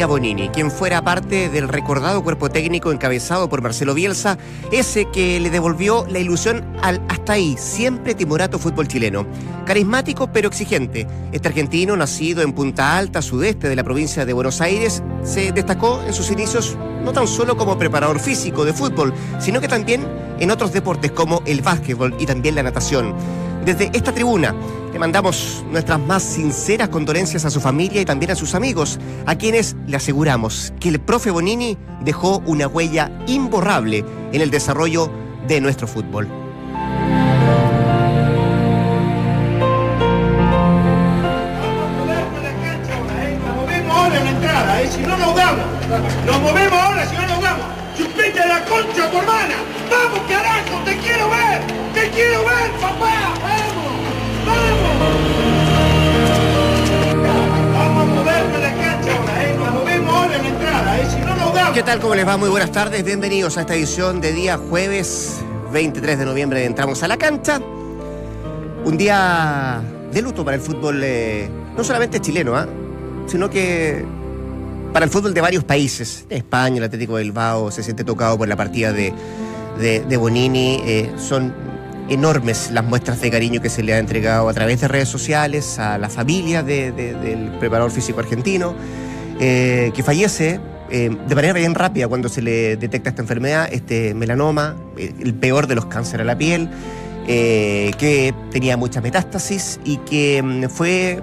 Bonini, quien fuera parte del recordado cuerpo técnico encabezado por Marcelo Bielsa, ese que le devolvió la ilusión al hasta ahí siempre timorato fútbol chileno. Carismático pero exigente, este argentino, nacido en Punta Alta, sudeste de la provincia de Buenos Aires, se destacó en sus inicios no tan solo como preparador físico de fútbol, sino que también en otros deportes como el básquetbol y también la natación. Desde esta tribuna le mandamos nuestras más sinceras condolencias a su familia y también a sus amigos, a quienes le aseguramos que el profe Bonini dejó una huella imborrable en el desarrollo de nuestro fútbol. si no nos vamos. Nos movemos ahora si no nos vamos. Chupete la concha tu hermana. Vamos, carajo, te quiero ver. Te quiero ver, papá. ¿Qué tal? ¿Cómo les va? Muy buenas tardes. Bienvenidos a esta edición de día jueves 23 de noviembre. Entramos a la cancha. Un día de luto para el fútbol, eh, no solamente chileno, ¿ah? sino que para el fútbol de varios países. España, el Atlético de Bilbao se siente tocado por la partida de, de, Bonini. Eh, son enormes las muestras de cariño que se le ha entregado a través de redes sociales a la familia del preparador físico argentino, eh, que fallece eh, de manera bien rápida cuando se le detecta esta enfermedad, este melanoma, el peor de los cánceres a la piel, que tenía mucha metástasis y que mm, fue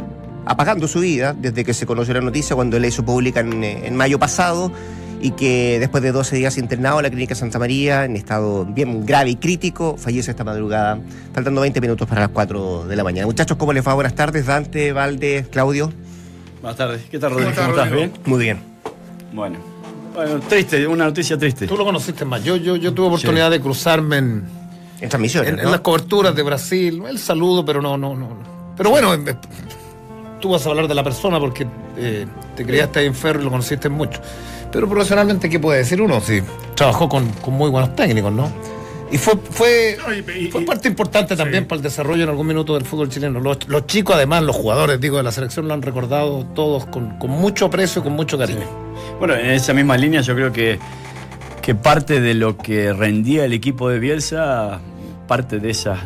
apagando su vida desde que se conoció la noticia cuando él hizo pública en, mayo pasado y que después de 12 días internado en la clínica Santa María, en estado bien grave y crítico, fallece esta madrugada, faltando 20 minutos para las 4 de la mañana. Muchachos, ¿cómo les va? Buenas tardes, Dante, Valde, Claudio. Buenas tardes, ¿qué tal, Rodrigo? ¿Cómo, estás? ¿Bien? Muy bien. Bueno. triste, una noticia triste. Tú lo conociste más. Yo, yo, yo tuve oportunidad de cruzarme en, en transmisiones. En, en, las coberturas de Brasil. El saludo, pero no, no, no. Pero bueno, tú vas a hablar de la persona porque eh, te criaste ahí en Ferro y lo conociste mucho. Pero profesionalmente, ¿qué puede decir uno? Sí, trabajó con, muy buenos técnicos, ¿no? Y fue, fue, fue parte importante también para el desarrollo en algún minuto del fútbol chileno. Los, chicos, además, los jugadores, digo, de la selección lo han recordado todos con, mucho aprecio y con mucho cariño. Bueno, en esa misma línea yo creo que, que parte de lo que rendía el equipo de Bielsa, parte de esas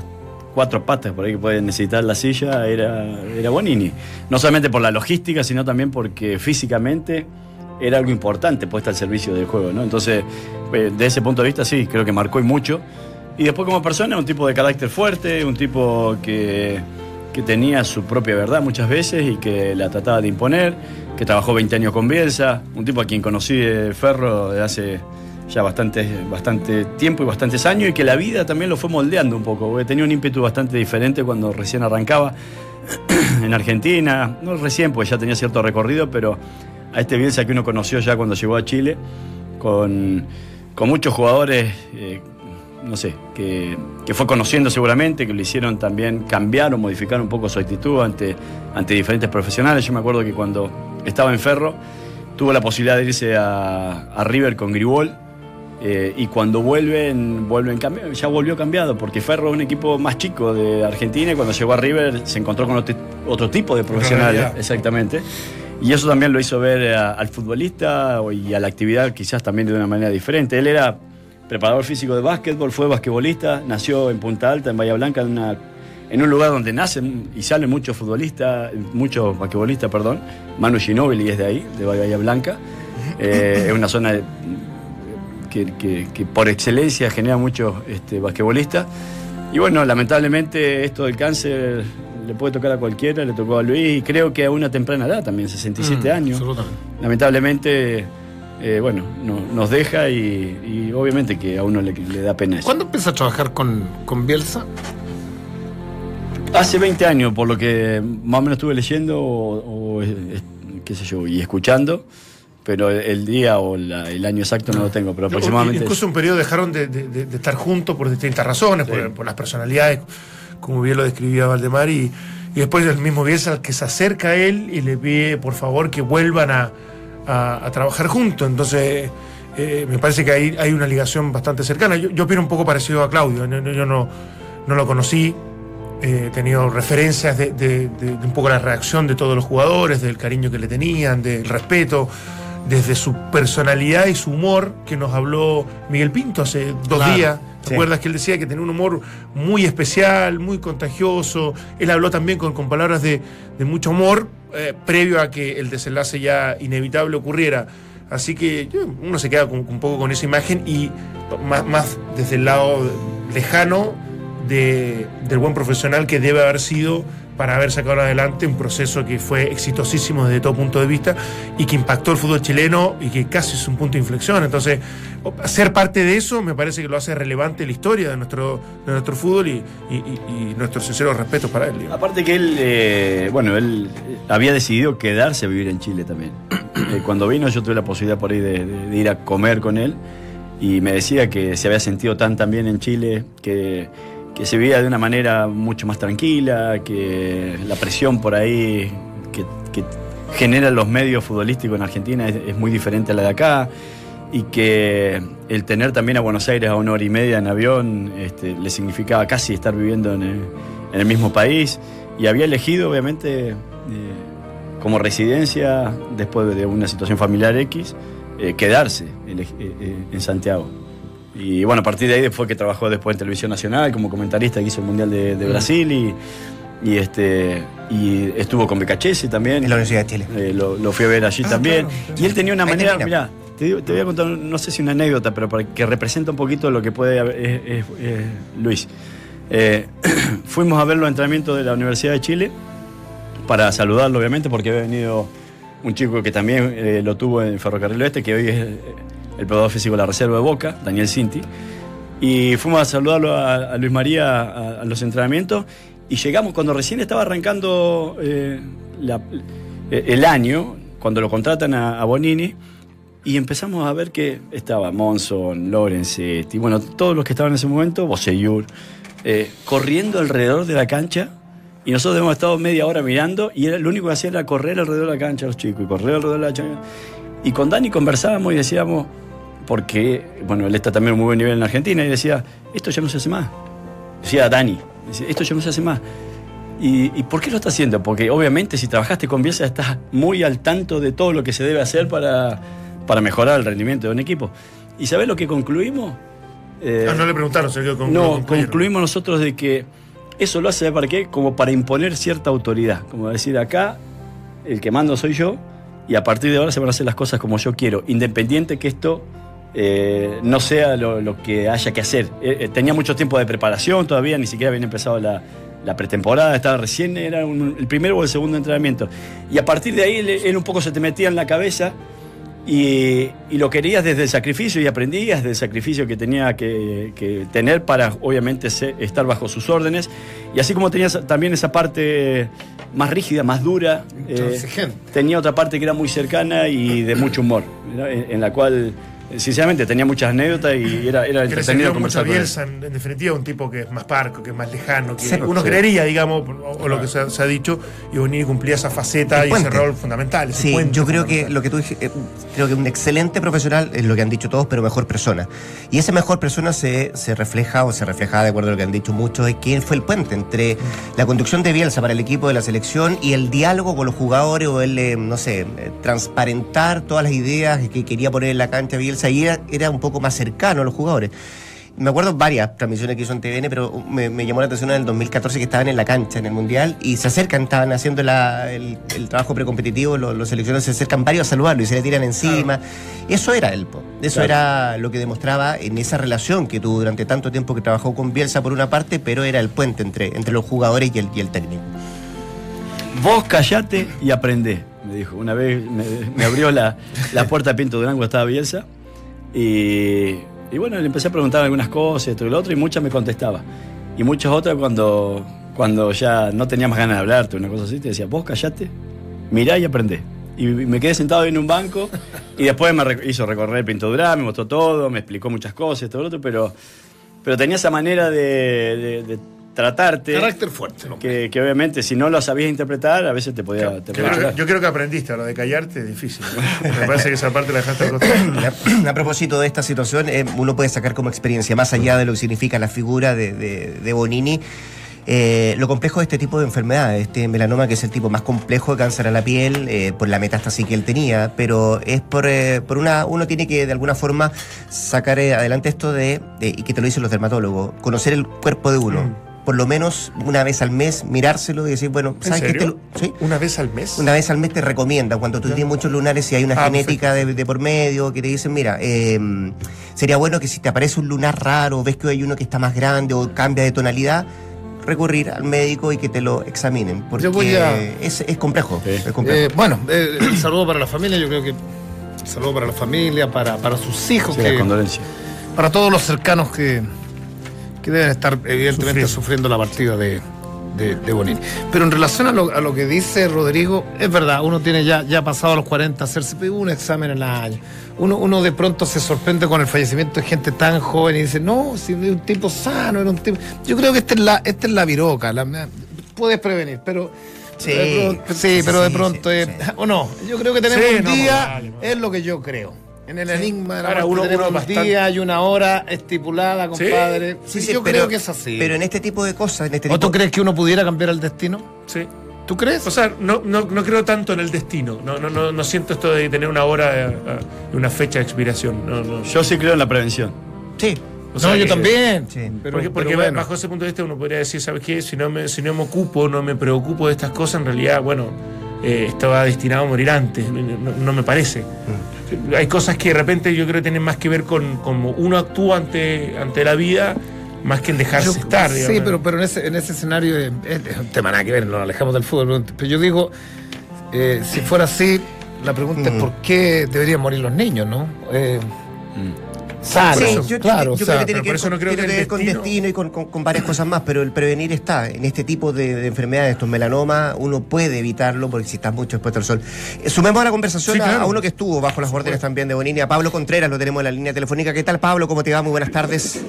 cuatro patas por ahí que puede necesitar la silla era, era Bonini. No solamente por la logística, sino también porque físicamente era algo importante puesta al servicio del juego. ¿no? Entonces, pues, de ese punto de vista, sí, creo que marcó y mucho. Y después, como persona, un tipo de carácter fuerte, un tipo que, que tenía su propia verdad muchas veces y que la trataba de imponer, que trabajó 20 años con Bielsa, un tipo a quien conocí de Ferro de hace ya bastante, bastante tiempo y bastantes años y que la vida también lo fue moldeando un poco, porque tenía un ímpetu bastante diferente cuando recién arrancaba en Argentina, no recién, porque ya tenía cierto recorrido, pero a este Bielsa que uno conoció ya cuando llegó a Chile, con, muchos jugadores, eh, no sé, que, fue conociendo seguramente, que lo hicieron también cambiar o modificar un poco su actitud ante, ante diferentes profesionales. Yo me acuerdo que cuando estaba en Ferro, tuvo la posibilidad de irse a, a River con Gribol eh, y cuando vuelven, vuelven ya volvió cambiado, porque Ferro es un equipo más chico de Argentina y cuando llegó a River se encontró con otro, tipo de profesionales, exactamente. Y eso también lo hizo ver al futbolista y a la actividad quizás también de una manera diferente. Él era preparador físico de básquetbol, fue basquetbolista, nació en Punta Alta, en Bahía Blanca, en, en un lugar donde nacen y salen muchos futbolistas, muchos basquetbolistas, perdón. Manu Ginóbili es de ahí, de Bahía Blanca. Eh, es una zona que, por excelencia genera muchos este, basquetbolistas. Y bueno, lamentablemente esto del cáncer le puede tocar a cualquiera, le tocó a Luis y creo que a una temprana edad también, 67 mm, años. Lamentablemente, eh, bueno, nos deja y, obviamente que a uno le, da pena eso. ¿Cuándo empieza a trabajar con, con Bielsa? Hace 20 años, por lo que más o menos estuve leyendo o, qué sé yo, y escuchando pero el día o el año exacto no lo tengo, pero aproximadamente... Incluso un periodo dejaron de, estar juntos por distintas razones, por, las personalidades, como bien lo describía Valdemar, y, después el mismo Bielsa que se acerca a él y le pide por favor que vuelvan a, trabajar juntos. Entonces, eh, me parece que hay, hay una ligación bastante cercana. Yo, yo opino un poco parecido a Claudio, yo, no, no lo conocí, eh, tenido referencias de, de- de- de un poco la reacción de todos los jugadores, del cariño que le tenían, del respeto, desde su personalidad y su humor, que nos habló Miguel Pinto hace dos Claro, días. ¿Te sí. acuerdas que él decía que tenía un humor muy especial, muy contagioso? Él habló también con, con palabras de, de mucho humor, eh, previo a que el desenlace ya inevitable ocurriera. Así que uno se queda con- un poco con esa imagen y más, más desde el lado lejano de- del buen profesional que debe haber sido para haber sacado adelante un proceso que fue exitosísimo desde todo punto de vista y que impactó el fútbol chileno y que casi es un punto de inflexión. Entonces, ser parte de eso me parece que lo hace relevante la historia de nuestro, de nuestro fútbol y, nuestros sinceros respetos para él. Aparte que él, eh, bueno, él eh, había decidido quedarse a vivir en Chile también. Eh, cuando vino yo tuve la posibilidad por ahí de ir a comer con él y me decía que se había sentido tan tan bien en Chile, que, que se vivía de una manera mucho más tranquila, que la presión por ahí que, generan los medios futbolísticos en Argentina es, muy diferente a la de acá y que el tener también a Buenos Aires a una hora y media en avión este, le significaba casi estar viviendo en el, en mismo país y había elegido obviamente eh, como residencia después de una situación familiar X eh, quedarse ele- eh, en Santiago. Y bueno, a partir de ahí fue que trabajó después en Televisión Nacional como comentarista que hizo el Mundial de, de Brasil y, y, este, y estuvo con Becachese también. En la Universidad de Chile. Eh, lo, lo fui a ver allí Ah, también. claro. Y él tenía una Ahí manera, termina. mirá, te, digo- te voy a contar, no sé si una anécdota, pero para que representa un poquito lo que puede haber, Luis. Eh, fuimos a ver los entrenamientos de la Universidad de Chile para saludarlo, obviamente, porque había venido un chico que también eh, lo tuvo en Ferrocarril Oeste, que hoy es el probador físico de la Reserva de Boca, Daniel Cinti. Y fuimos a saludarlo a, a Luis María a, a los entrenamientos y llegamos cuando recién estaba arrancando eh, la- eh, el año, cuando lo contratan a, a Bonini, y empezamos a ver que estaba Monson, Lorenzetti, bueno, todos los que estaban en ese momento, Boseyur, eh, corriendo alrededor de la cancha. Y nosotros hemos estado media hora mirando y era, lo único que hacía era correr alrededor de la cancha los chicos y correr alrededor de la cancha. Y con Dani conversábamos y decíamos, porque, bueno, él está también a muy buen nivel en Argentina, y decía, esto ya no se hace más. Decía Dani, decía, esto ya no se hace más. ¿Y, y por qué lo está haciendo? Porque obviamente si trabajaste con Bielsa estás muy al tanto de todo lo que se debe hacer para, para mejorar el rendimiento de un equipo. ¿Y sabés lo que concluimos? Eh, Ah, no le preguntaron, se quedó con no, con- con- concluimos nosotros de que eso lo hace para qué? Como para imponer cierta autoridad. Como decir, acá el que mando soy yo y a partir de ahora se van a hacer las cosas como yo quiero, independiente que esto eh, no sea lo, que haya que hacer. Eh, eh, tenía mucho tiempo de preparación todavía, ni siquiera había empezado la, pretemporada, estaba recién, era el primero o el segundo entrenamiento. Y a partir de ahí él, un poco se te metía en la cabeza y, lo querías desde el sacrificio y aprendías del sacrificio que tenía que, tener para obviamente se- estar bajo sus órdenes. Y así como tenías también esa parte más rígida, más dura, eh, tenía otra parte que era muy cercana y de mucho humor, ¿no? en, en la cual sinceramente tenía muchas anécdotas y era, era entretenido mucho conversar con él. Bielsa, en, en definitiva, un tipo que es más parco, que es más lejano, que Sí, uno sí. creería, digamos, o, o lo que se, ha- se ha dicho, y Bonini cumplía esa faceta El y ese puente. rol fundamental. ese Sí, yo creo que lo que tú dijiste, eh, creo que un excelente profesional es lo que han dicho todos, pero mejor persona. Y esa mejor persona se, se refleja, o se refleja de acuerdo a lo que han dicho muchos, es que él fue el puente entre la conducción de Bielsa para el equipo de la selección y el diálogo con los jugadores, o el, eh, no sé, eh, transparentar todas las ideas que quería poner en la cancha Bielsa, y era, era un poco más cercano a los jugadores. Me acuerdo varias transmisiones que hizo en TVN, pero me, me llamó la atención en el 2014 que estaban en la cancha en el Mundial y se acercan, estaban haciendo la- el, el trabajo precompetitivo, los, los seleccionados se acercan varios a saludarlo y se le tiran encima. Eso era él, po. eso Claro. era lo que demostraba en esa relación que tuvo durante tanto tiempo que trabajó con Bielsa por una parte, pero era el puente entre, entre los jugadores y el, y el técnico. Vos callate y aprendé, me dijo. Una vez me, me abrió la, la puerta de Pinto Durango, estaba Bielsa. Y, y bueno, le empecé a preguntar algunas cosas, esto y lo otro, y muchas me contestaba. Y muchas otras cuando, cuando ya no tenía más ganas de hablarte, una cosa así, te decía, vos callate, mirá y aprendé. Y me quedé sentado en un banco y después me hizo recorrer el Pinto Durango, me mostró todo, me explicó muchas cosas, todo lo otro, pero, pero tenía esa manera de, de- de tratarte. Carácter fuerte. Que, que obviamente si no lo sabías interpretar, a veces te podía, te Yo podía creo, que, yo creo que aprendiste, lo de callarte es difícil. Me parece que esa parte la dejaste. A, a propósito de esta situación, eh, uno puede sacar como experiencia, más allá de lo que significa la figura de, de- de Bonini, eh, lo complejo de este tipo de enfermedades, este melanoma que es el tipo más complejo de cáncer a la piel, eh, por la metástasis que él tenía, pero es por, eh, por una, uno tiene que de alguna forma sacar adelante esto de, de- y que te lo dicen los dermatólogos, conocer el cuerpo de uno. Mm. Por lo menos una vez al mes, mirárselo y decir, bueno, ¿En ¿sabes qué? serio? Te lo- ¿Sí? ¿Una vez al mes? Una vez al mes te recomiendan, cuando tú Ya. tienes muchos lunares y hay una Ah, genética de, de por medio, que te dicen, mira, eh, sería bueno que si te aparece un lunar raro, ves que hay uno que está más grande o cambia de tonalidad, recurrir al médico y que te lo examinen, porque Yo voy a- es, es complejo. Sí. es complejo. Eh, bueno, eh, el saludo para la familia, yo creo que saludo para la familia, para, para sus hijos, Sí, que- la condolencia. para todos los cercanos que, que deben estar evidentemente Sufriendo. sufriendo, la partida de, de, de Bonini. Pero en relación a lo, a lo que dice Rodrigo, es verdad, uno tiene ya, ya pasado los 40, hacerse un examen al año. Uno, uno de pronto se sorprende con el fallecimiento de gente tan joven y dice, no, si era un tipo sano, era un tipo... Yo creo que esta es la, esta es la viroca, la- puedes prevenir, pero... Sí. de pronto- sí, pero de pronto, sí, eh, sí. o no, yo creo que tenemos un no, día, vale, vale. es lo que yo creo. En el enigma de la Ahora, uno- uno un bastante- día y una hora estipulada, compadre. Sí, Sí, sí, yo pero- creo que es así. Pero en este tipo de cosas, en este ¿O tipo tú crees que uno pudiera cambiar el destino? Sí. ¿Tú crees? O sea, no, no, no creo tanto en el destino. No, no, no, no siento esto de tener una hora eh, eh, y una fecha de expiración. No, no. Yo sí creo en la prevención. Sí, O sea no, yo también. Sí. Pero, porque porque pero bueno. bajo ese punto de vista uno podría decir, ¿sabes qué? Si no me, si no me ocupo, no me preocupo de estas cosas, en realidad, bueno, eh, estaba destinado a morir antes. No, me parece. Mm. Hay cosas que de repente yo creo que tienen más que ver con cómo uno actúa ante, ante la vida, más que en dejarse Yo- estar. Sí, digamos. pero, pero en, ese, en ese escenario eh, es, es un tema nada que ver, nos alejamos del fútbol. Pero yo digo, eh, si fuera así, la pregunta Mm. es por qué deberían morir los niños, ¿no? Eh, Mm. Sí, eso, yo, claro. yo o creo que tiene que ver con, no creo tiene que que el ver con destino- y con, con- con varias cosas más, pero el prevenir está. En este tipo de, de enfermedades, estos melanomas, uno puede evitarlo porque si estás mucho expuesto al sol. Eh, sumemos a la conversación Sí, a- claro. a, uno que estuvo bajo las órdenes también de Bonini, a Pablo Contreras, lo tenemos en la línea telefónica. ¿Qué tal, Pablo? ¿Cómo te va? Muy buenas tardes.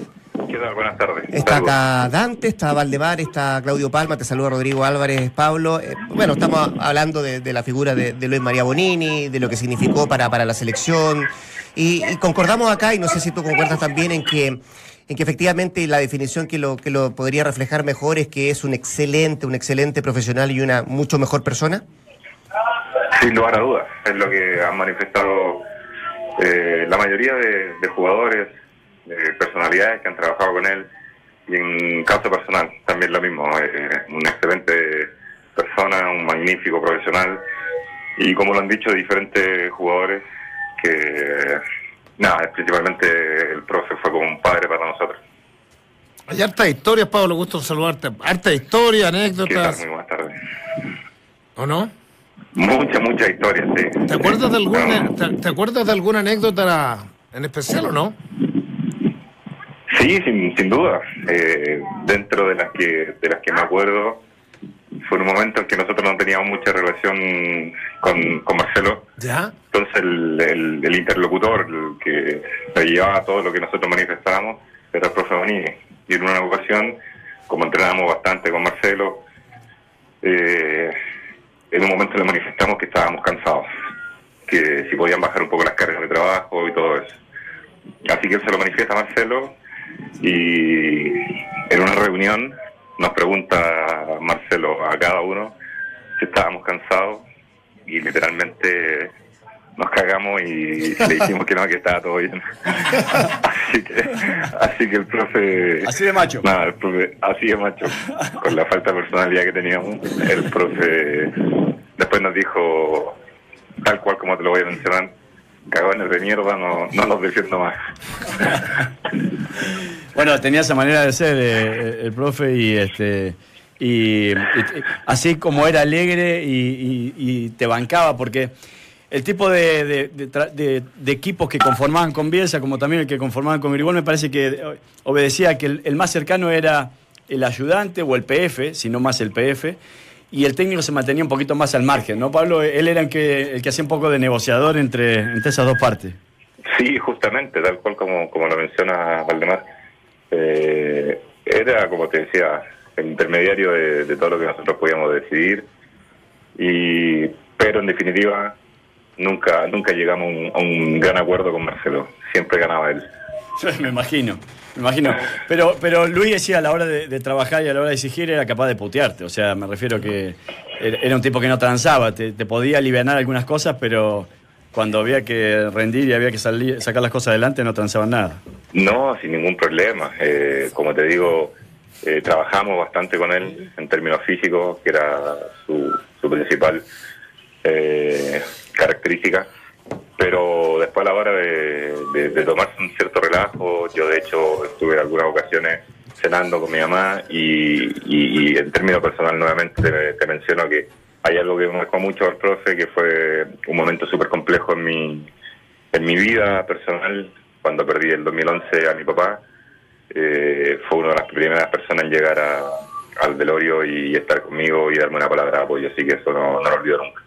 ¿Qué tal? Buenas tardes. Está Saludos. acá Dante, está Valdemar, está Claudio Palma, te saluda Rodrigo Álvarez, Pablo. Eh, bueno, estamos hablando de, de la figura de, de Luis María Bonini, de lo que significó para, para la selección. Y, y concordamos acá, y no sé si tú concuerdas también, en que, en que efectivamente la definición que lo, que lo podría reflejar mejor es que es un excelente, un excelente profesional y una mucho mejor persona. Sin lugar a dudas, es lo que han manifestado eh, la mayoría de, de jugadores, de personalidades que han trabajado con él. Y en caso personal, también lo mismo. eh, una excelente persona, un magnífico profesional. Y como lo han dicho diferentes jugadores, que nada, principalmente el profe fue como un padre para nosotros. Hay hartas historias, Pablo, gusto saludarte. Harta historia, anécdotas, Muy buenas tardes. ¿o no? Mucha, mucha historia, sí. ¿Te acuerdas de alguna, No. te, te acuerdas de alguna anécdota en especial o no? Sí, sin, sin duda. Eh, dentro de las que de las que me acuerdo, fue un momento en que nosotros no teníamos mucha relación con, con Marcelo. ¿Ya? Entonces el, el- el interlocutor el que se llevaba todo lo que nosotros manifestábamos era el profe Bonini. Y en una ocasión, como entrenábamos bastante con Marcelo, eh, en un momento le manifestamos que estábamos cansados, que si podían bajar un poco las cargas de trabajo y todo eso. Así que él se lo manifiesta a Marcelo y en una reunión nos pregunta Marcelo a cada uno si estábamos cansados y literalmente nos cagamos y le dijimos que no, que estaba todo bien. así que así que el profe Así de macho. Nada, el profe, así de macho, con la falta de personalidad que teníamos, el profe después nos dijo, tal cual como te lo voy a mencionar, cagones de mierda, no, no los defiendo más. Bueno, tenía esa manera de ser eh, el profe y este y, así como era alegre y, te bancaba porque el tipo de- de equipos que conformaban con Bielsa, como también el que conformaban con Grigol, me parece que eh, obedecía que el, el más cercano era el ayudante o el PF, si no más el PF, y el técnico se mantenía un poquito más al margen, ¿no, Pablo? Él era el que, el que hacía un poco de negociador entre, entre esas dos partes. Sí, justamente, tal cual como, como lo menciona Valdemar. Eh, era, como te decía, el intermediario de, de todo lo que nosotros podíamos decidir. Y, pero en definitiva, nunca nunca llegamos a un, a un gran acuerdo con Marcelo. Siempre ganaba él. me imagino, imagino. Pero, pero Luis decía a la hora de, trabajar y a la hora de exigir era capaz de putearte. O sea, me refiero que era un tipo que no transaba, te, te podía aliviar algunas cosas, pero cuando había que rendir y había que salir, sacar las cosas adelante no transaban nada. No, sin ningún problema. Eh, como te digo, eh, trabajamos bastante con él en términos físicos, que era su, su principal eh, característica. Pero después a la hora de, de- tomarse un cierto relajo, yo de hecho estuve en algunas ocasiones cenando con mi mamá y, en términos personal nuevamente te, menciono que hay algo que me marcó mucho al profe, que fue un momento súper complejo en mi, en mi vida personal, cuando perdí el 2011 a mi papá, eh, fue una de las primeras personas en llegar a- al velorio y estar conmigo y darme una palabra de apoyo, así que eso no lo olvido nunca.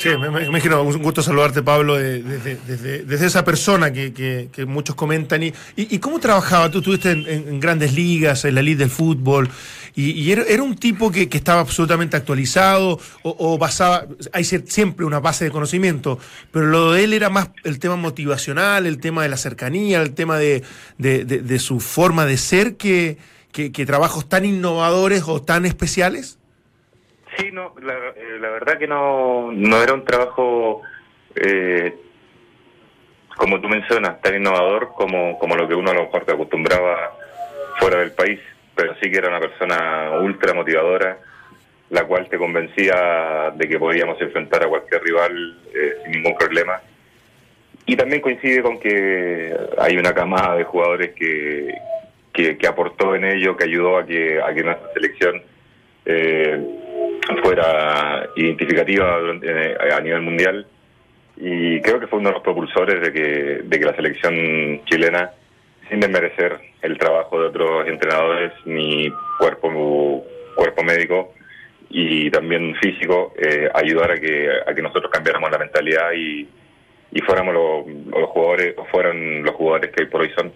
Sí, me, imagino, un gusto saludarte, Pablo, de- desde, desde- desde esa persona que, que- muchos comentan. ¿Y, y, cómo trabajaba? Tú estuviste en, grandes ligas, en la elite del fútbol, y, y era, un tipo que, que estaba absolutamente actualizado, o, o basaba, hay siempre una base de conocimiento, pero lo de él era más el tema motivacional, el tema de la cercanía, el tema de, de- de- de su forma de ser, que- que trabajos tan innovadores o tan especiales. Sí, no, la, eh, la verdad que no, no era un trabajo, eh, como tú mencionas, tan innovador como, como lo que uno a lo mejor te acostumbraba fuera del país, pero sí que era una persona ultra motivadora, la cual te convencía de que podíamos enfrentar a cualquier rival eh, sin ningún problema. Y también coincide con que hay una camada de jugadores que, que, que aportó en ello, que ayudó a que, a que nuestra selección eh, fuera identificativa eh, a nivel mundial. Y creo que fue uno de los propulsores de que, de que la selección chilena, sin desmerecer el trabajo de otros entrenadores ni cuerpo, cuerpo médico y también físico, eh, ayudara a que, a que nosotros cambiáramos la mentalidad y, y fuéramos los, los jugadores, o fueran los jugadores que hoy por hoy son.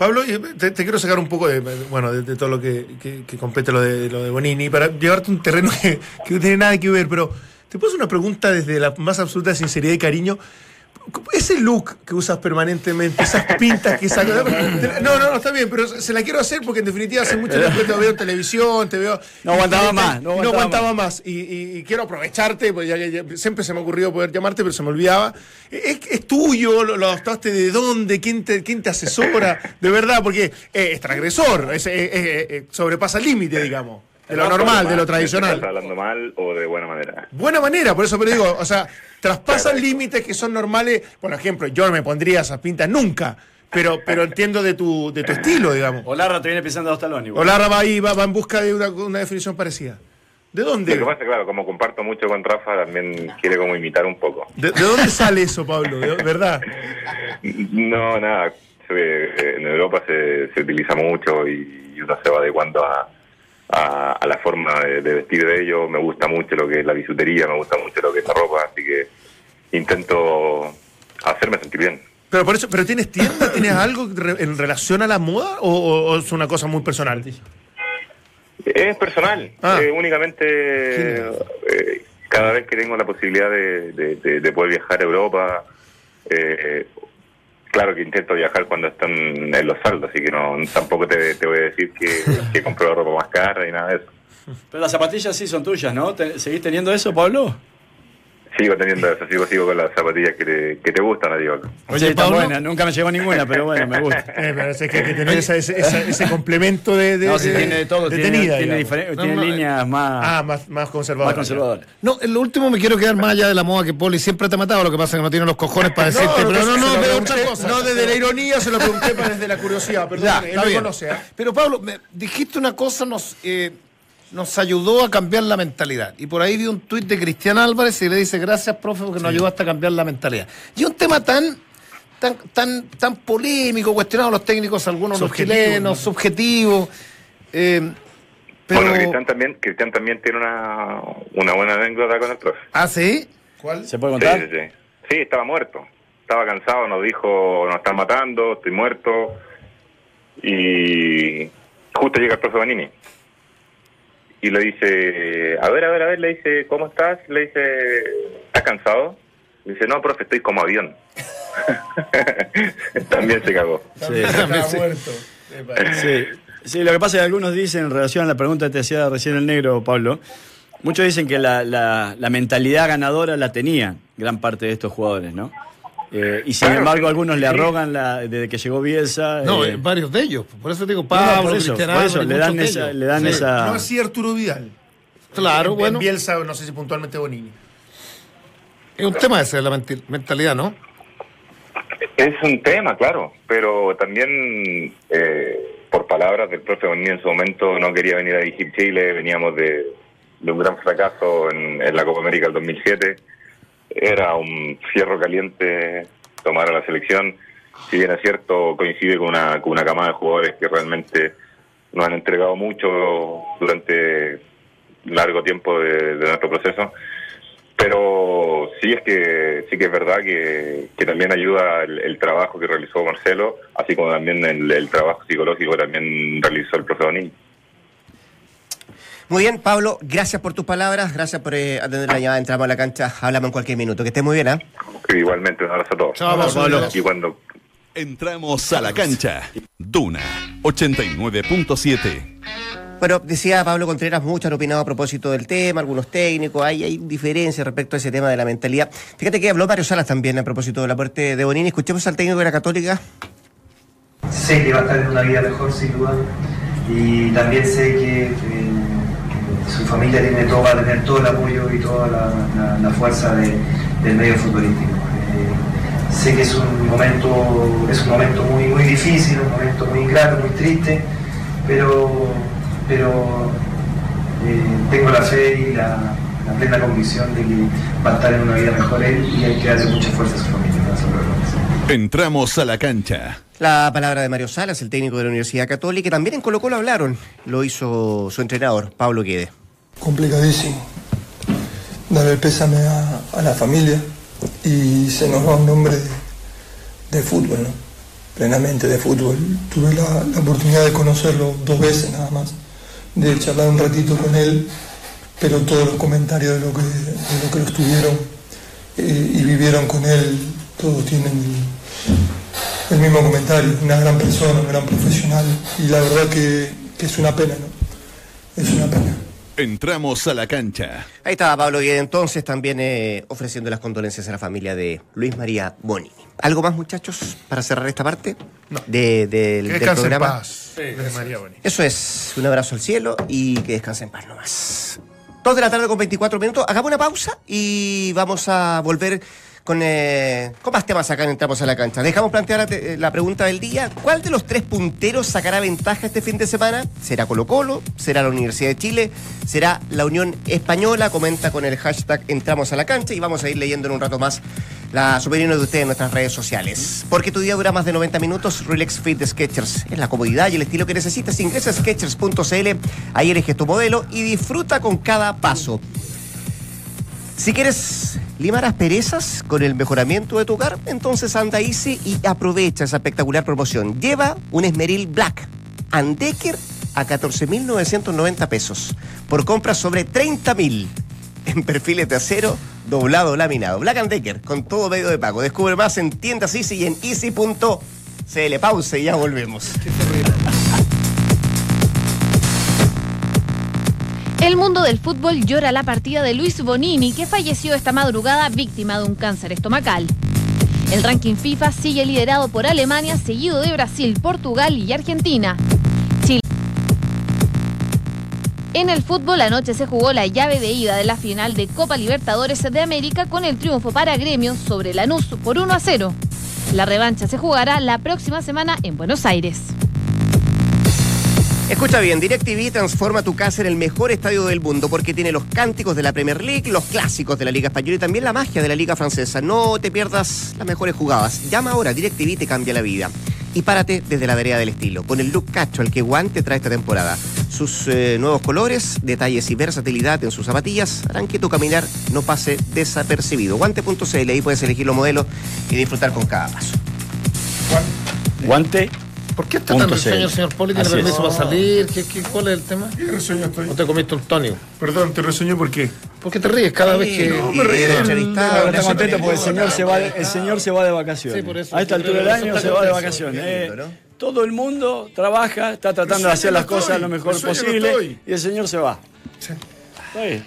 Pablo, te, te quiero sacar un poco de, bueno, de, todo lo que, compete lo de, lo de Bonini para llevarte un terreno que, que no tiene nada que ver, pero te puedo hacer una pregunta desde la más absoluta sinceridad y cariño. Ese look que usas permanentemente, esas pintas que sacas. No, no, no, está bien, pero se la quiero hacer porque en definitiva hace mucho tiempo te veo en televisión, te veo. No aguantaba más, no aguantaba aguantaba más. Y, y- y quiero aprovecharte, porque ya, ya- ya- siempre se me ha ocurrido poder llamarte, pero se me olvidaba. ¿Es, es tuyo? ¿Lo, lo adoptaste de dónde? ¿Quién te, quién te asesora? De verdad, porque eh, es transgresor, es, eh, eh, eh, sobrepasa el límite, digamos. De lo normal, de lo ¿Estás tradicional. hablando mal o de buena manera? Buena manera, por eso me digo, o sea, traspasan límites que son normales. Por ejemplo, yo no me pondría esas pintas nunca, pero, pero entiendo de tu, de tu estilo, digamos. Olarra te viene pisando dos talones. igual. Olarra va ahí, va, va en busca de una, una definición parecida. ¿De Lo dónde? que pasa, claro, como comparto mucho con Rafa, también quiere como imitar un poco. ¿De, de dónde sale eso, Pablo? ¿De verdad? No, nada. En Europa se, se utiliza mucho y uno se va adecuando a, a, a la forma de, de vestir de ellos. Me gusta mucho lo que es la bisutería, me gusta mucho lo que es la ropa, así que intento hacerme sentir bien. Pero por eso, ¿pero tienes tienda? ¿Tienes algo en relación a la moda o, o- o es una cosa muy personal? Es personal, Ah. eh, únicamente eh, cada vez que tengo la posibilidad de, de- de- de poder viajar a Europa, eh, claro que intento viajar cuando están en los saldos, así que no tampoco te, voy a decir que, que compro ropa más cara y nada de eso. Pero las zapatillas sí son tuyas, ¿no? ¿Te- ¿Seguís teniendo eso, Pablo? Sigo teniendo eso, sigo, sigo con las zapatillas que te, que te gustan, digo. Oye, sí, está Pablo. buena. Nunca me llegó ninguna, pero bueno, me gusta. Eh, pero es que hay que tener esa- ese, esa- ese complemento de, de, No, sí, de- tiene de todo. tiene tenida, tiene, digamos. diferen- No, tiene no, líneas más, Ah, más, más conservador. más conservadoras. No, lo último me quiero quedar más allá de la moda que Poli siempre te ha matado, lo que pasa es que no tiene los cojones para decirte, pero no, no, pero otra cosa. No desde la ironía, se lo pregunté para desde la curiosidad, perdón. Ya, él me conoce, ¿eh? Pero Pablo, me dijiste una cosa, nos, eh, nos ayudó a cambiar la mentalidad. Y por ahí vi un tuit de Cristian Álvarez y le dice, gracias, profe, porque nos ayudaste a cambiar la mentalidad. Y un tema tan, tan, tan, tan polémico, cuestionado los técnicos, algunos los Subjetivo, chilenos, ¿no? subjetivo. eh, pero, Bueno, Cristian también, Cristian también tiene una, una buena anécdota con el profe. ¿Ah, sí? ¿Cuál? ¿Se puede Sí, contar? sí, sí. Sí, estaba muerto. Estaba cansado, nos dijo, nos están matando, estoy muerto. Y justo llega el profe Banini. Y le dice, a ver, a ver, a ver, le dice, ¿cómo estás? Le dice, ¿estás cansado? Le dice, no, profe, estoy como avión. También se cagó. Sí. Estaba muerto. Sí. Sí, lo que pasa es que algunos dicen en relación a la pregunta que te hacía recién el negro, Pablo, muchos dicen que la, la- la mentalidad ganadora la tenía gran parte de estos jugadores, ¿no? Eh, y sin Claro, embargo algunos le arrogan la, desde que llegó Bielsa. No, eh, eh, varios de ellos. Por eso digo, no, Pablo, por eso, por eso, le dan esa, ellos. le dan Sí. esa. No así Arturo Vidal. Claro, En- bueno. En Bielsa, no sé si puntualmente Bonini. Es un tema ese de la mentalidad, ¿no? Es un tema, claro, pero también eh, por palabras del profe Bonini en su momento no quería venir a dirigir Chile, veníamos de, de un gran fracaso en, en la Copa América del 2007, era un fierro caliente tomar a la selección, si bien es cierto coincide con una, con una camada de jugadores que realmente nos han entregado mucho durante largo tiempo de, nuestro proceso pero sí es que sí que es verdad que, que también ayuda el, el trabajo que realizó Marcelo, así como también el, el trabajo psicológico que también realizó el profesor Bonini. Muy bien, Pablo, gracias por tus palabras, gracias por eh, atender la llamada. Entramos a la cancha, hablamos en cualquier minuto. Que estés muy bien, ¿ah? Igualmente, un abrazo a todos. Chao, Pablo. Y cuando Entramos a la cancha. Duna 89.7. Bueno, decía Pablo Contreras, muchos han opinado a propósito del tema, algunos técnicos, hay, hay diferencias respecto a ese tema de la mentalidad. Fíjate que habló Mario Salas también a propósito de la muerte de Bonini. Escuchemos al técnico de la Católica. sé que va a estar en una vida mejor sin duda y también sé que eh, su familia tiene todo, va a tener todo el apoyo y toda la, la- la fuerza de- del medio futbolístico. Eh, sé que es un momento, es un momento muy, muy difícil, un momento muy ingrato, muy triste, pero, pero eh, tengo la fe y la, la plena convicción de que va a estar en una vida mejor él y hay que darle mucha fuerza a su familia para. Entramos a la cancha. La palabra de Mario Salas, el técnico de la Universidad Católica, también en Colo Colo hablaron. Lo hizo su entrenador, Pablo Quede. Complicadísimo. Dar el pésame a, la familia y se nos va un hombre de, fútbol, ¿no? Plenamente de fútbol. Tuve la, oportunidad de conocerlo dos veces nada más, de charlar un ratito con él, pero todos los comentarios de lo que, de lo, que estuvieron eh, y vivieron con él, todos tienen el, el mismo comentario. Una gran persona, un gran profesional y la verdad que, que es una pena, ¿no? Es una pena. Entramos a la cancha. Ahí estaba Pablo Guede entonces también eh, ofreciendo las condolencias a la familia de Luis María Bonini. ¿Algo más, muchachos, para cerrar esta parte No. de- del, Que del descanse en programa? paz. de María Boni. Eso es, un abrazo al cielo y que descansen en paz nomás. Dos de la tarde con 24 minutos. Hagamos una pausa y vamos a volver con, eh, más temas acá en Entramos a la Cancha. Dejamos plantear la, te- la pregunta del día. ¿Cuál de los tres punteros sacará ventaja este fin de semana? ¿Será Colo Colo? ¿Será la Universidad de Chile? ¿Será la Unión Española? Comenta con el hashtag Entramos a la Cancha y vamos a ir leyendo en un rato más las opiniones de ustedes en nuestras redes sociales. Porque tu día dura más de 90 minutos, Relax Fit de Sketchers es la comodidad y el estilo que necesitas. Ingresa a Sketchers.cl, ahí eliges tu modelo y disfruta con cada paso. Si quieres limar asperezas con el mejoramiento de tu hogar, entonces anda Easy y aprovecha esa espectacular promoción. Lleva un Esmeril Black and Decker a 14.990 pesos por compras sobre 30.000 en perfiles de acero doblado laminado. Black and Decker con todo medio de pago. Descubre más en tiendas Easy y en easy.cl. Pausa y ya volvemos. El mundo del fútbol llora la partida de Luis Bonini, que falleció esta madrugada víctima de un cáncer estomacal. El ranking FIFA sigue liderado por Alemania, seguido de Brasil, Portugal y Argentina. Chile. En el fútbol anoche se jugó la llave de ida de la final de Copa Libertadores de América con el triunfo para Gremio sobre Lanús por 1 a 0. La revancha se jugará la próxima semana en Buenos Aires. Escucha bien, DirecTV transforma tu casa en el mejor estadio del mundo porque tiene los cánticos de la Premier League, los clásicos de la Liga Española y también la magia de la Liga Francesa. No te pierdas las mejores jugadas. Llama ahora, DirecTV te cambia la vida. Y párate desde la vereda del estilo, con el look cacho al que Guante trae esta temporada. Sus eh, nuevos colores, detalles y versatilidad en sus zapatillas harán que tu caminar no pase desapercibido. Guante.cl, ahí puedes elegir los modelos y disfrutar con cada paso. Guante. ¿Por qué está tan risueño, CL. señor Poli? ¿Tiene Así es. permiso para salir? ¿Qué, qué, ¿Cuál es el tema? ¿Qué resueño estoy? ¿No te comiste un tonio? Perdón, te resueño por qué. ¿Por qué te ríes cada vez que.? no, me río. el entrevistado, Está contento porque el señor se va de, el señor se va de vacaciones. Sí, por eso. A esta altura del año se va de vacaciones. Eh. ¿no? Todo el mundo trabaja, está tratando de El hacer las no cosas estoy, lo mejor el no posible estoy. y el señor se va.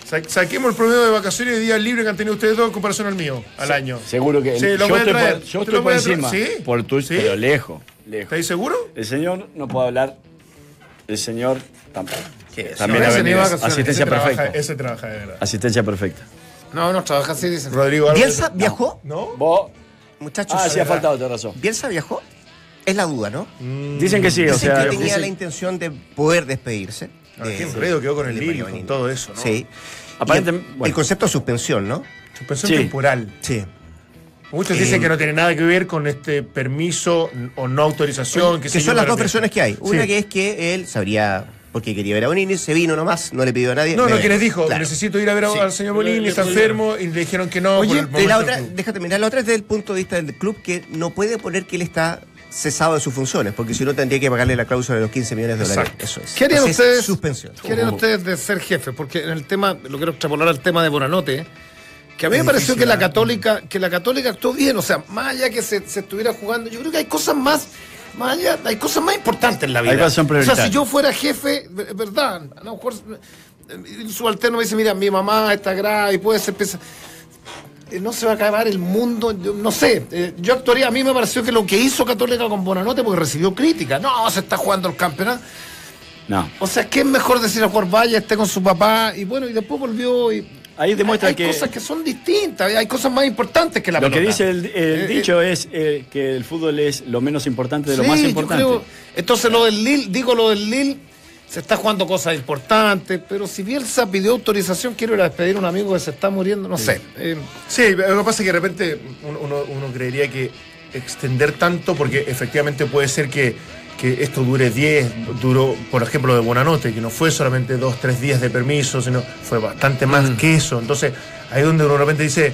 Sa- Saquemos el promedio de vacaciones y días libres que han tenido ustedes dos en comparación al mío, al año. Seguro que Sí, lo yo voy a estoy traer. por, yo ¿Te estoy lo por encima. ¿Sí? Por tu, ¿Sí? pero lejos, lejos. ¿Estáis seguros? El señor no puede hablar. El señor tampoco. ¿Qué es? También No, ha venido. Asistencia ese trabaja, perfecta. ese trabaja de verdad. Asistencia perfecta. No, no, trabaja así, dicen. Rodrigo ¿algo ¿Bielsa de- viajó? ¿No? Vos. Muchachos, Ah, sí, ha faltado, tenés razón. ¿Bielsa viajó? Es la duda, ¿no? Dicen que sí, o Dicen sea. que tenía dicen- la intención de poder despedirse. Ah, de- qué enredo quedó con el de Mario con todo eso, ¿no? Sí. Aparentemente, Y el, bueno. el concepto de suspensión, ¿no? Suspensión Sí. temporal. Sí. Muchos Eh, dicen que no tiene nada que ver con este permiso o no autorización. que son las dos versiones que hay. Una Sí. que es que él sabría porque quería ver a Bonini, se vino nomás, no le pidió a nadie. No, no, que les dijo, Claro. necesito ir a ver a- Sí. al señor Bolini, Le- está enfermo, y le dijeron que no. Oye, por el la otra, club. déjate mirar, la otra es desde el punto de vista del club que no puede poner que él está cesado de sus funciones, porque si no tendría que pagarle la cláusula de los 15 millones de dólares. Exacto. Eso es. ¿Qué harían Entonces, ustedes? Suspensión. ¿Qué harían ustedes de ser jefe? Porque en el tema, lo quiero extrapolar al tema de Bonanote, que a mí me pareció que la católica, que la católica actuó bien, o sea, más allá que se, se estuviera jugando, yo creo que hay cosas más, más allá, hay cosas más importantes en la vida. Hay o sea, si yo fuera jefe, es verdad, a lo mejor eh, el subalterno me dice, mira, mi mamá está grave y puede ser pesa- eh, no se va a acabar el mundo, yo no sé, eh, yo actuaría, a mí me pareció que lo que hizo Católica con Bonanote, porque recibió crítica, no, se está jugando el campeonato, No. o sea, ¿qué es mejor decir a jugar vaya, esté con su papá? Y bueno, y después volvió y. Ahí demuestra hay que- cosas que son distintas, hay cosas más importantes que la Lo que dice el, el Eh, dicho es eh, que el fútbol es lo menos importante de lo más yo importante. creo- entonces lo del Lille, digo lo del Lille, se está jugando cosas importantes, pero si Bielsa pidió autorización, quiero ir a despedir a un amigo que se está muriendo, no sé. eh, Sí, lo que pasa es que de repente uno, uno- uno creería que extender tanto, porque efectivamente puede ser que, que esto dure 10, duró, por ejemplo, de Buenanote, que no fue solamente dos, tres días de permiso, sino fue bastante más Mm. que eso. Entonces, ahí es donde uno de repente dice,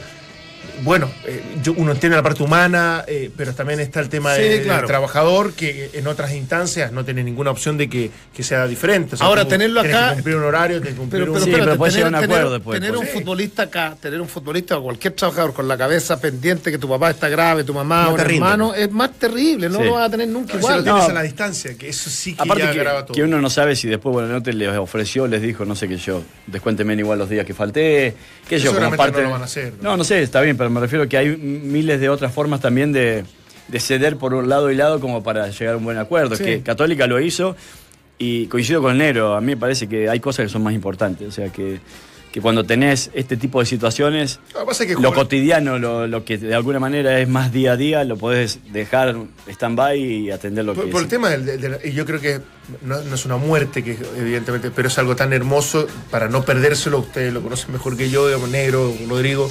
bueno, eh, yo- uno entiende la parte humana, eh, pero también está el tema Sí, de- del trabajador, que en otras instancias no tiene ninguna opción de que, que sea diferente. O sea, Ahora, tú tenerlo tienes acá- que cumplir un horario, tienes que cumplir Pero, un... Sí, pero puede tener, un tener- acuerdo después, tener pues. un Sí. futbolista acá, tener un futbolista o cualquier trabajador con la cabeza pendiente que tu papá está grave, tu mamá No o te un rinde. hermano, es más terrible, no Sí. lo vas a tener nunca Si lo igual. tienes No. a la distancia, que eso sí que Aparte ya que, agrava todo. que uno no sabe si después Buenanote les ofreció, les dijo, no sé qué yo, descuénteme igual los días que falté, qué sé yo, como Seguramente parte. no lo van a hacer, ¿no? ¿no? no, sé, está bien, pero me refiero que hay miles de otras formas también de, de ceder por un lado y lado como para llegar a un buen acuerdo. Sí. Que Católica lo hizo y coincido con el Negro, a mí me parece que hay cosas que son más importantes, o sea que, que cuando tenés este tipo de situaciones, Lo que cotidiano, lo, lo que de alguna manera es más día a día, lo podés dejar stand-by y atender lo Por, que por es. el tema del, del- yo creo que no, no es una muerte, que evidentemente, pero es algo tan hermoso para no perdérselo. Ustedes lo conocen mejor que yo, digamos, Negro, Rodrigo,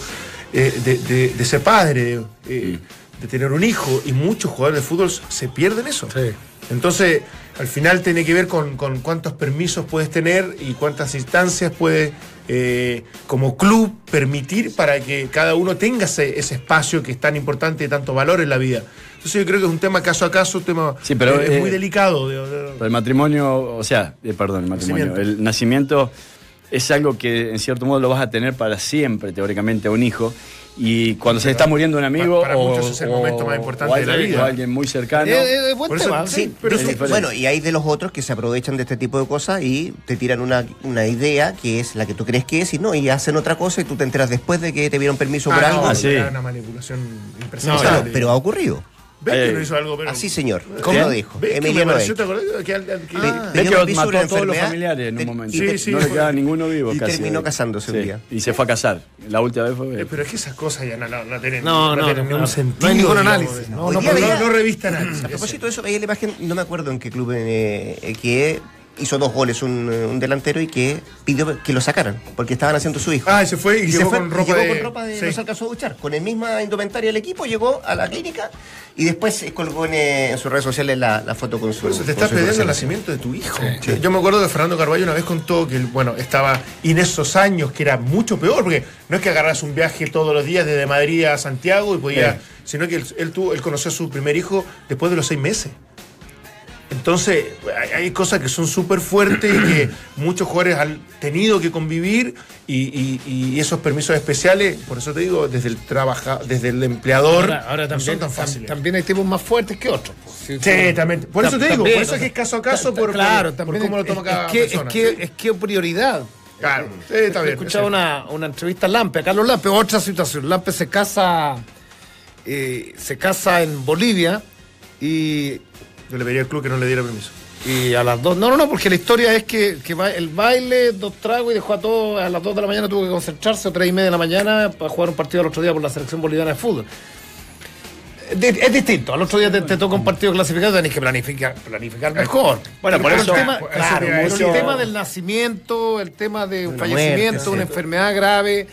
eh, de, de- de ser padre, eh, de tener un hijo. Y muchos jugadores de fútbol se pierden eso. Sí. Entonces, al final tiene que ver con, con cuántos permisos puedes tener y cuántas instancias puedes, eh, como club, permitir para que cada uno tenga ese, ese espacio que es tan importante y tanto valor en la vida. Entonces, yo creo que es un tema caso a caso, un tema Sí, pero, es eh, muy delicado. el matrimonio, o sea, eh, perdón, el matrimonio, Nacimiento. el nacimiento es algo que en cierto modo lo vas a tener para siempre, teóricamente, a un hijo. Y cuando se está muriendo un amigo para o, muchos es el o- momento más importante o de la alguien, vida. o alguien muy cercano. Eh, eh, buen Por eso- tema. Sí, pero es bueno, y hay de los otros que se aprovechan de este tipo de cosas y te tiran una, una idea que es la que tú crees que es y no, y hacen otra cosa y tú te enteras después de que te dieron permiso por Ah, algo. no, Ah, sí. era una manipulación impresionante. no, pero ha ocurrido. ¿Ves que Eh, no hizo algo? Pero, Así, señor. ¿Ves ¿Cómo lo dijo? ¿Ves que me Emiliano pareció, Eck. te acordás? Que Ah. Que un mató a todos los familiares en un momento. Sí, sí, no le quedaba ninguno vivo y casi. terminó casándose un Sí, día. Y se fue a casar. La última vez fue. Eh, Pero es que esas cosas ya no, no, tienen, No, no, tienen ningún sentido. No hay ningún digamos, análisis. de- No, Hoy no, día no, veía- no revista análisis. A propósito de eso, veía la imagen, no me acuerdo en qué club, eh, eh, que hizo dos goles un, eh, un delantero y que pidió que lo sacaran, porque estaban haciendo su hijo. Ah, y se fue y, Y se llegó fue, con ropa llegó de... con ropa de sí. no se alcanzó a duchar, con el misma indumentaria del equipo, llegó a la clínica y después colgó en, eh, en sus redes sociales la, la foto con su. Por eso te estás su perdiendo el nacimiento de tu hijo. Yo- Yo me acuerdo que Fernando Carballo una vez contó que, él, bueno, estaba y en esos años que era mucho peor, porque no es que agarras un viaje todos los días desde Madrid a Santiago y podía, Sí. sino que él, él tuvo, él conoció a su primer hijo después de los seis meses. Entonces, hay, cosas que son súper fuertes y que muchos jugadores han tenido que convivir y, y- y esos permisos especiales, por eso te digo, desde el trabaja, desde el empleador, Ahora, ahora no también, son tan tam- fáciles. también hay tipos más fuertes que otros. pues. Sí, Sí, también. Por eso te digo, También, por eso es que es caso a caso por, claro, por- también por cómo lo es- toma cada es que, persona. Es que, sí. es que prioridad. Claro, sí, está bien. He escuchado una, una entrevista a Lampe, a Carlos Lampe, otra situación. Lampe se casa, eh, se casa en Bolivia y, Yo le pediría al club que no le diera permiso. y a las dos. No, no, no, porque la historia es que, que va- el baile, dos tragos y dejó a todos a las dos de la mañana, tuvo que concentrarse a tres y media de la mañana para jugar un partido al otro día por la selección boliviana de fútbol. Es di- es distinto, al otro día te, te toca un partido clasificado, tenés que planificar, planificar mejor. Bueno, por eso- el tema, eso claro, el del nacimiento, el tema de un fallecimiento, muerte, una enfermedad grave,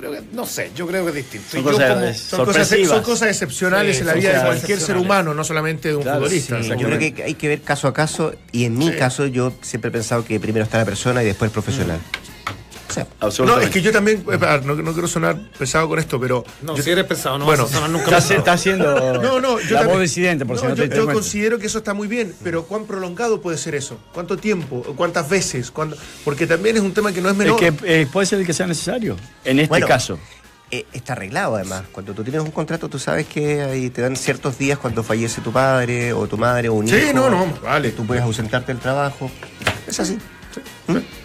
creo que, no sé, yo creo que es distinto. Son yo cosas- como- Son cosas, Sorpresivas. son cosas excepcionales Sí, en la vida de cualquier ser humano, no solamente de un Claro, futbolista. Sí, yo creo que hay que ver caso a caso y en mi Sí. caso yo siempre he pensado que primero está la persona y después el profesional. O sea, No, es que yo también, eh, no, no quiero sonar pesado con esto, pero. No, yo- si eres pesado, no Bueno, vas a sonar nunca Está, está haciendo No, no, yo la también- voz disidente, por si no yo, considero que eso está muy bien, pero ¿cuán prolongado puede ser eso? ¿Cuánto tiempo? ¿Cuántas veces? ¿Cuándo? Porque también es un tema que no es Es menor. que eh, puede ser el que sea necesario. En este Bueno, caso. eh, está arreglado además. Cuando tú tienes un contrato, tú sabes que ahí te dan ciertos días cuando fallece tu padre o tu madre o un Sí, hijo. no, no, vale. Tú puedes ausentarte del trabajo. Es así.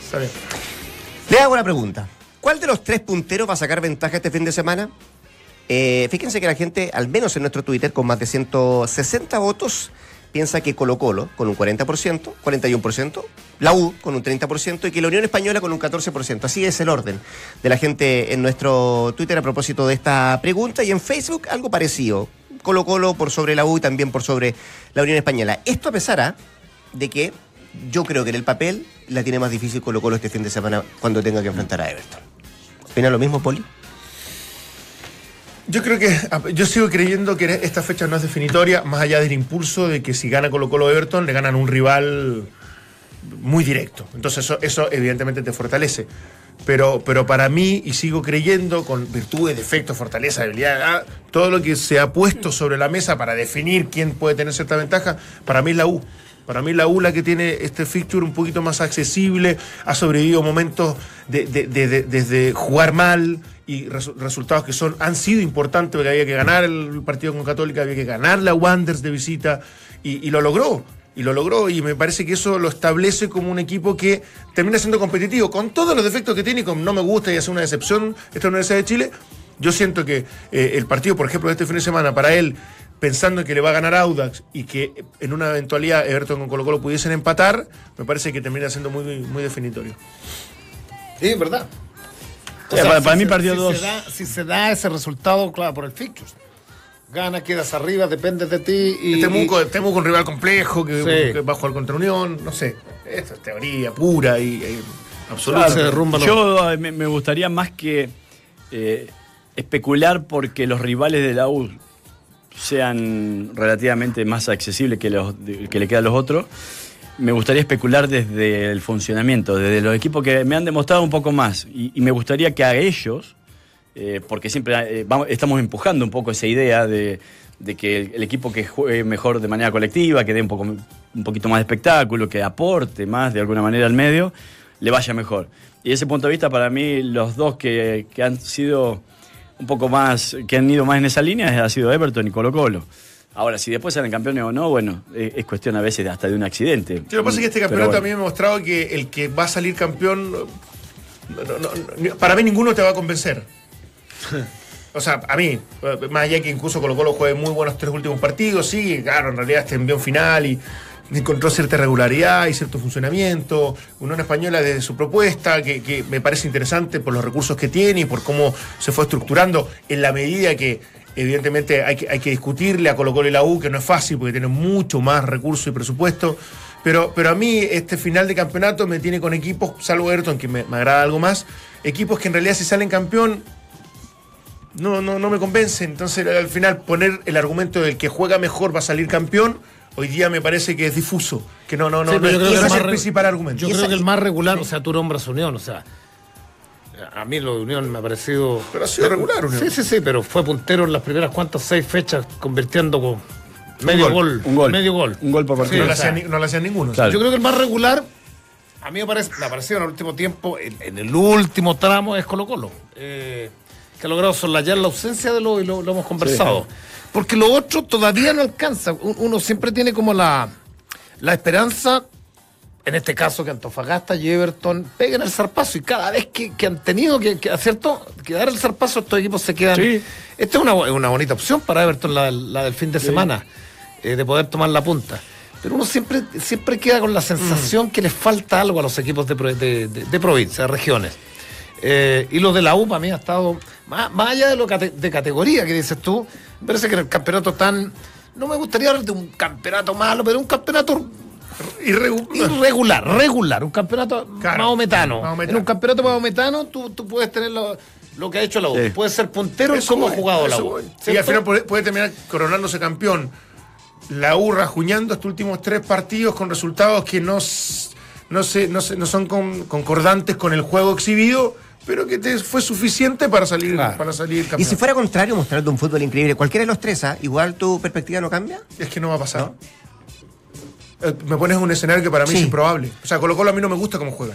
Está bien. Le hago la pregunta. ¿Cuál de los tres punteros va a sacar ventaja este fin de semana? Eh, fíjense que la gente, al menos en nuestro Twitter, con más de 160 votos, piensa que Colo Colo con un 40%, 41%, la U con un 30% y que la Unión Española con un 14%. Así es el orden de la gente en nuestro Twitter a propósito de esta pregunta y en Facebook algo parecido. Colo Colo por sobre la U y también por sobre la Unión Española. Esto a pesar ¿ah? de que yo creo que en el papel la tiene más difícil Colo Colo este fin de semana cuando tenga que enfrentar a Everton. ¿Opina lo mismo, Poli? Yo creo que ah, yo sigo creyendo que esta fecha no es definitoria, más allá del impulso de que si gana Colo Colo Everton, le ganan un rival muy directo. Entonces eso, eso evidentemente te fortalece. Pero, pero para mí, y sigo creyendo, con virtudes, defectos, fortaleza, debilidad, ah, todo lo que se ha puesto sobre la mesa para definir quién puede tener cierta ventaja, para mí es la U. Para mí la U la que tiene este fixture un poquito más accesible, ha sobrevivido momentos de, de- de- de- desde jugar mal y resu- resultados que son han sido importantes porque había que ganar el partido con Católica, había que ganar la Wanderers de visita y, y lo logró. Y lo logró y me parece que eso lo establece como un equipo que termina siendo competitivo con todos los defectos que tiene y con no me gusta y hace una decepción esta Universidad de Chile. Yo siento que eh, el partido, por ejemplo, de este fin de semana, para él, pensando que le va a ganar Audax y que en una eventualidad Everton con Colo Colo pudiesen empatar, me parece que termina siendo muy, muy definitorio. Sí, es verdad. Sí, para- para mí se- partido si dos. Se da, si se da ese resultado, claro, por el fixture. Gana, quedas arriba, depende de ti. Y, Temuco, y- Temuco un rival complejo que, Sí. que va a jugar contra Unión, no sé. Esto es teoría pura y, y absoluta. se derrumba lo- Yo eh, me, me gustaría más que eh, especular porque los rivales de la U sean relativamente más accesibles que, los, que le quedan los otros. Me gustaría especular desde el funcionamiento, desde los equipos que me han demostrado un poco más. Y, me gustaría que a ellos, eh, porque siempre eh, estamos empujando un poco esa idea de, que el, equipo que juegue mejor de manera colectiva, que dé un, poco, un poquito más de espectáculo, que aporte más de alguna manera al medio, le vaya mejor. Y desde ese punto de vista, para mí, los dos que han sido un poco más, que han ido más en esa línea, ha sido Everton y Colo Colo. Ahora, si después salen campeones o no, bueno, eh, es cuestión a veces hasta de un accidente. Sí, lo que pasa es que este campeonato bueno. mí me ha mostrado que el que va a salir campeón, no, no, no, no, para mí ninguno te va a convencer. O sea, a mí, más allá que incluso Colo Colo juegue muy buenos tres últimos partidos, sí, claro, en realidad este envió un final y encontró cierta regularidad y cierto funcionamiento, Unión Española desde su propuesta, que, me parece interesante por los recursos que tiene y por cómo se fue estructurando en la medida que evidentemente hay que, hay que discutirle a Colo y la U, que no es fácil porque tiene mucho más recursos y presupuesto, pero, pero a mí este final de campeonato me tiene con equipos, salvo Everton, que me, me agrada algo más, equipos que en realidad si salen campeón no, no, no me convence. Entonces, al final, poner el argumento del que juega mejor va a salir campeón, hoy día me parece que es difuso. Que no, no, no, Sí, no, yo creo que el es más el principal argumento. Yo creo esa- que el más regular, o sea, tú nombras Unión, o sea. A mí lo de Unión me ha parecido. Pero ha sido regular, Unión. Sí, sí, sí, pero fue puntero en las primeras cuantas seis fechas, convirtiendo con Medio gol. gol. Un gol. Medio gol. Un gol por Sí, partido. no, le o sea, hacían, ni- no le hacían ninguno. Claro. Yo creo que el más regular, a mí me, parece, me ha parecido en el último tiempo, en, en el último tramo, es Colo Colo. Eh, que ha logrado soslayar la ausencia de lo y lo, lo hemos conversado. Porque lo otro todavía no alcanza. Un- Uno siempre tiene como la, la esperanza, en este caso que Antofagasta y Everton peguen el zarpazo y cada vez que, que han tenido que, que, ¿cierto? que dar el zarpazo, estos equipos se quedan. Sí. Esta es una, una bonita opción para Everton, la, la del fin de semana, eh, de poder tomar la punta. Pero uno siempre, siempre queda con la sensación que les falta algo a los equipos de, de, de- de provincia, de regiones. Eh, y los de la U para mí ha estado, más, más allá de lo cate- de categoría que dices tú, me parece que en el campeonato tan, no me gustaría hablar de un campeonato malo, pero un campeonato Irregu- irregular, regular, un campeonato Claro, maometano. maometano. En un campeonato maometano tú, tú puedes tener lo, lo que ha hecho la U. Sí. Puedes ser puntero Eso cómo ha voy, jugado la U. Y al final puede, puede terminar coronándose campeón. La U rajuñando estos últimos tres partidos con resultados que no, no, se- no, se- no son con- concordantes con el juego exhibido, pero que te fue suficiente para salir, Claro. para salir campeón. Y si fuera contrario, mostrando un fútbol increíble, cualquiera de los tres, ¿ah? igual tu perspectiva no cambia. Es que no va a pasar. Eh, Me pones un escenario que para mí Sí. es improbable. O sea, Colo Colo a mí no me gusta cómo juega.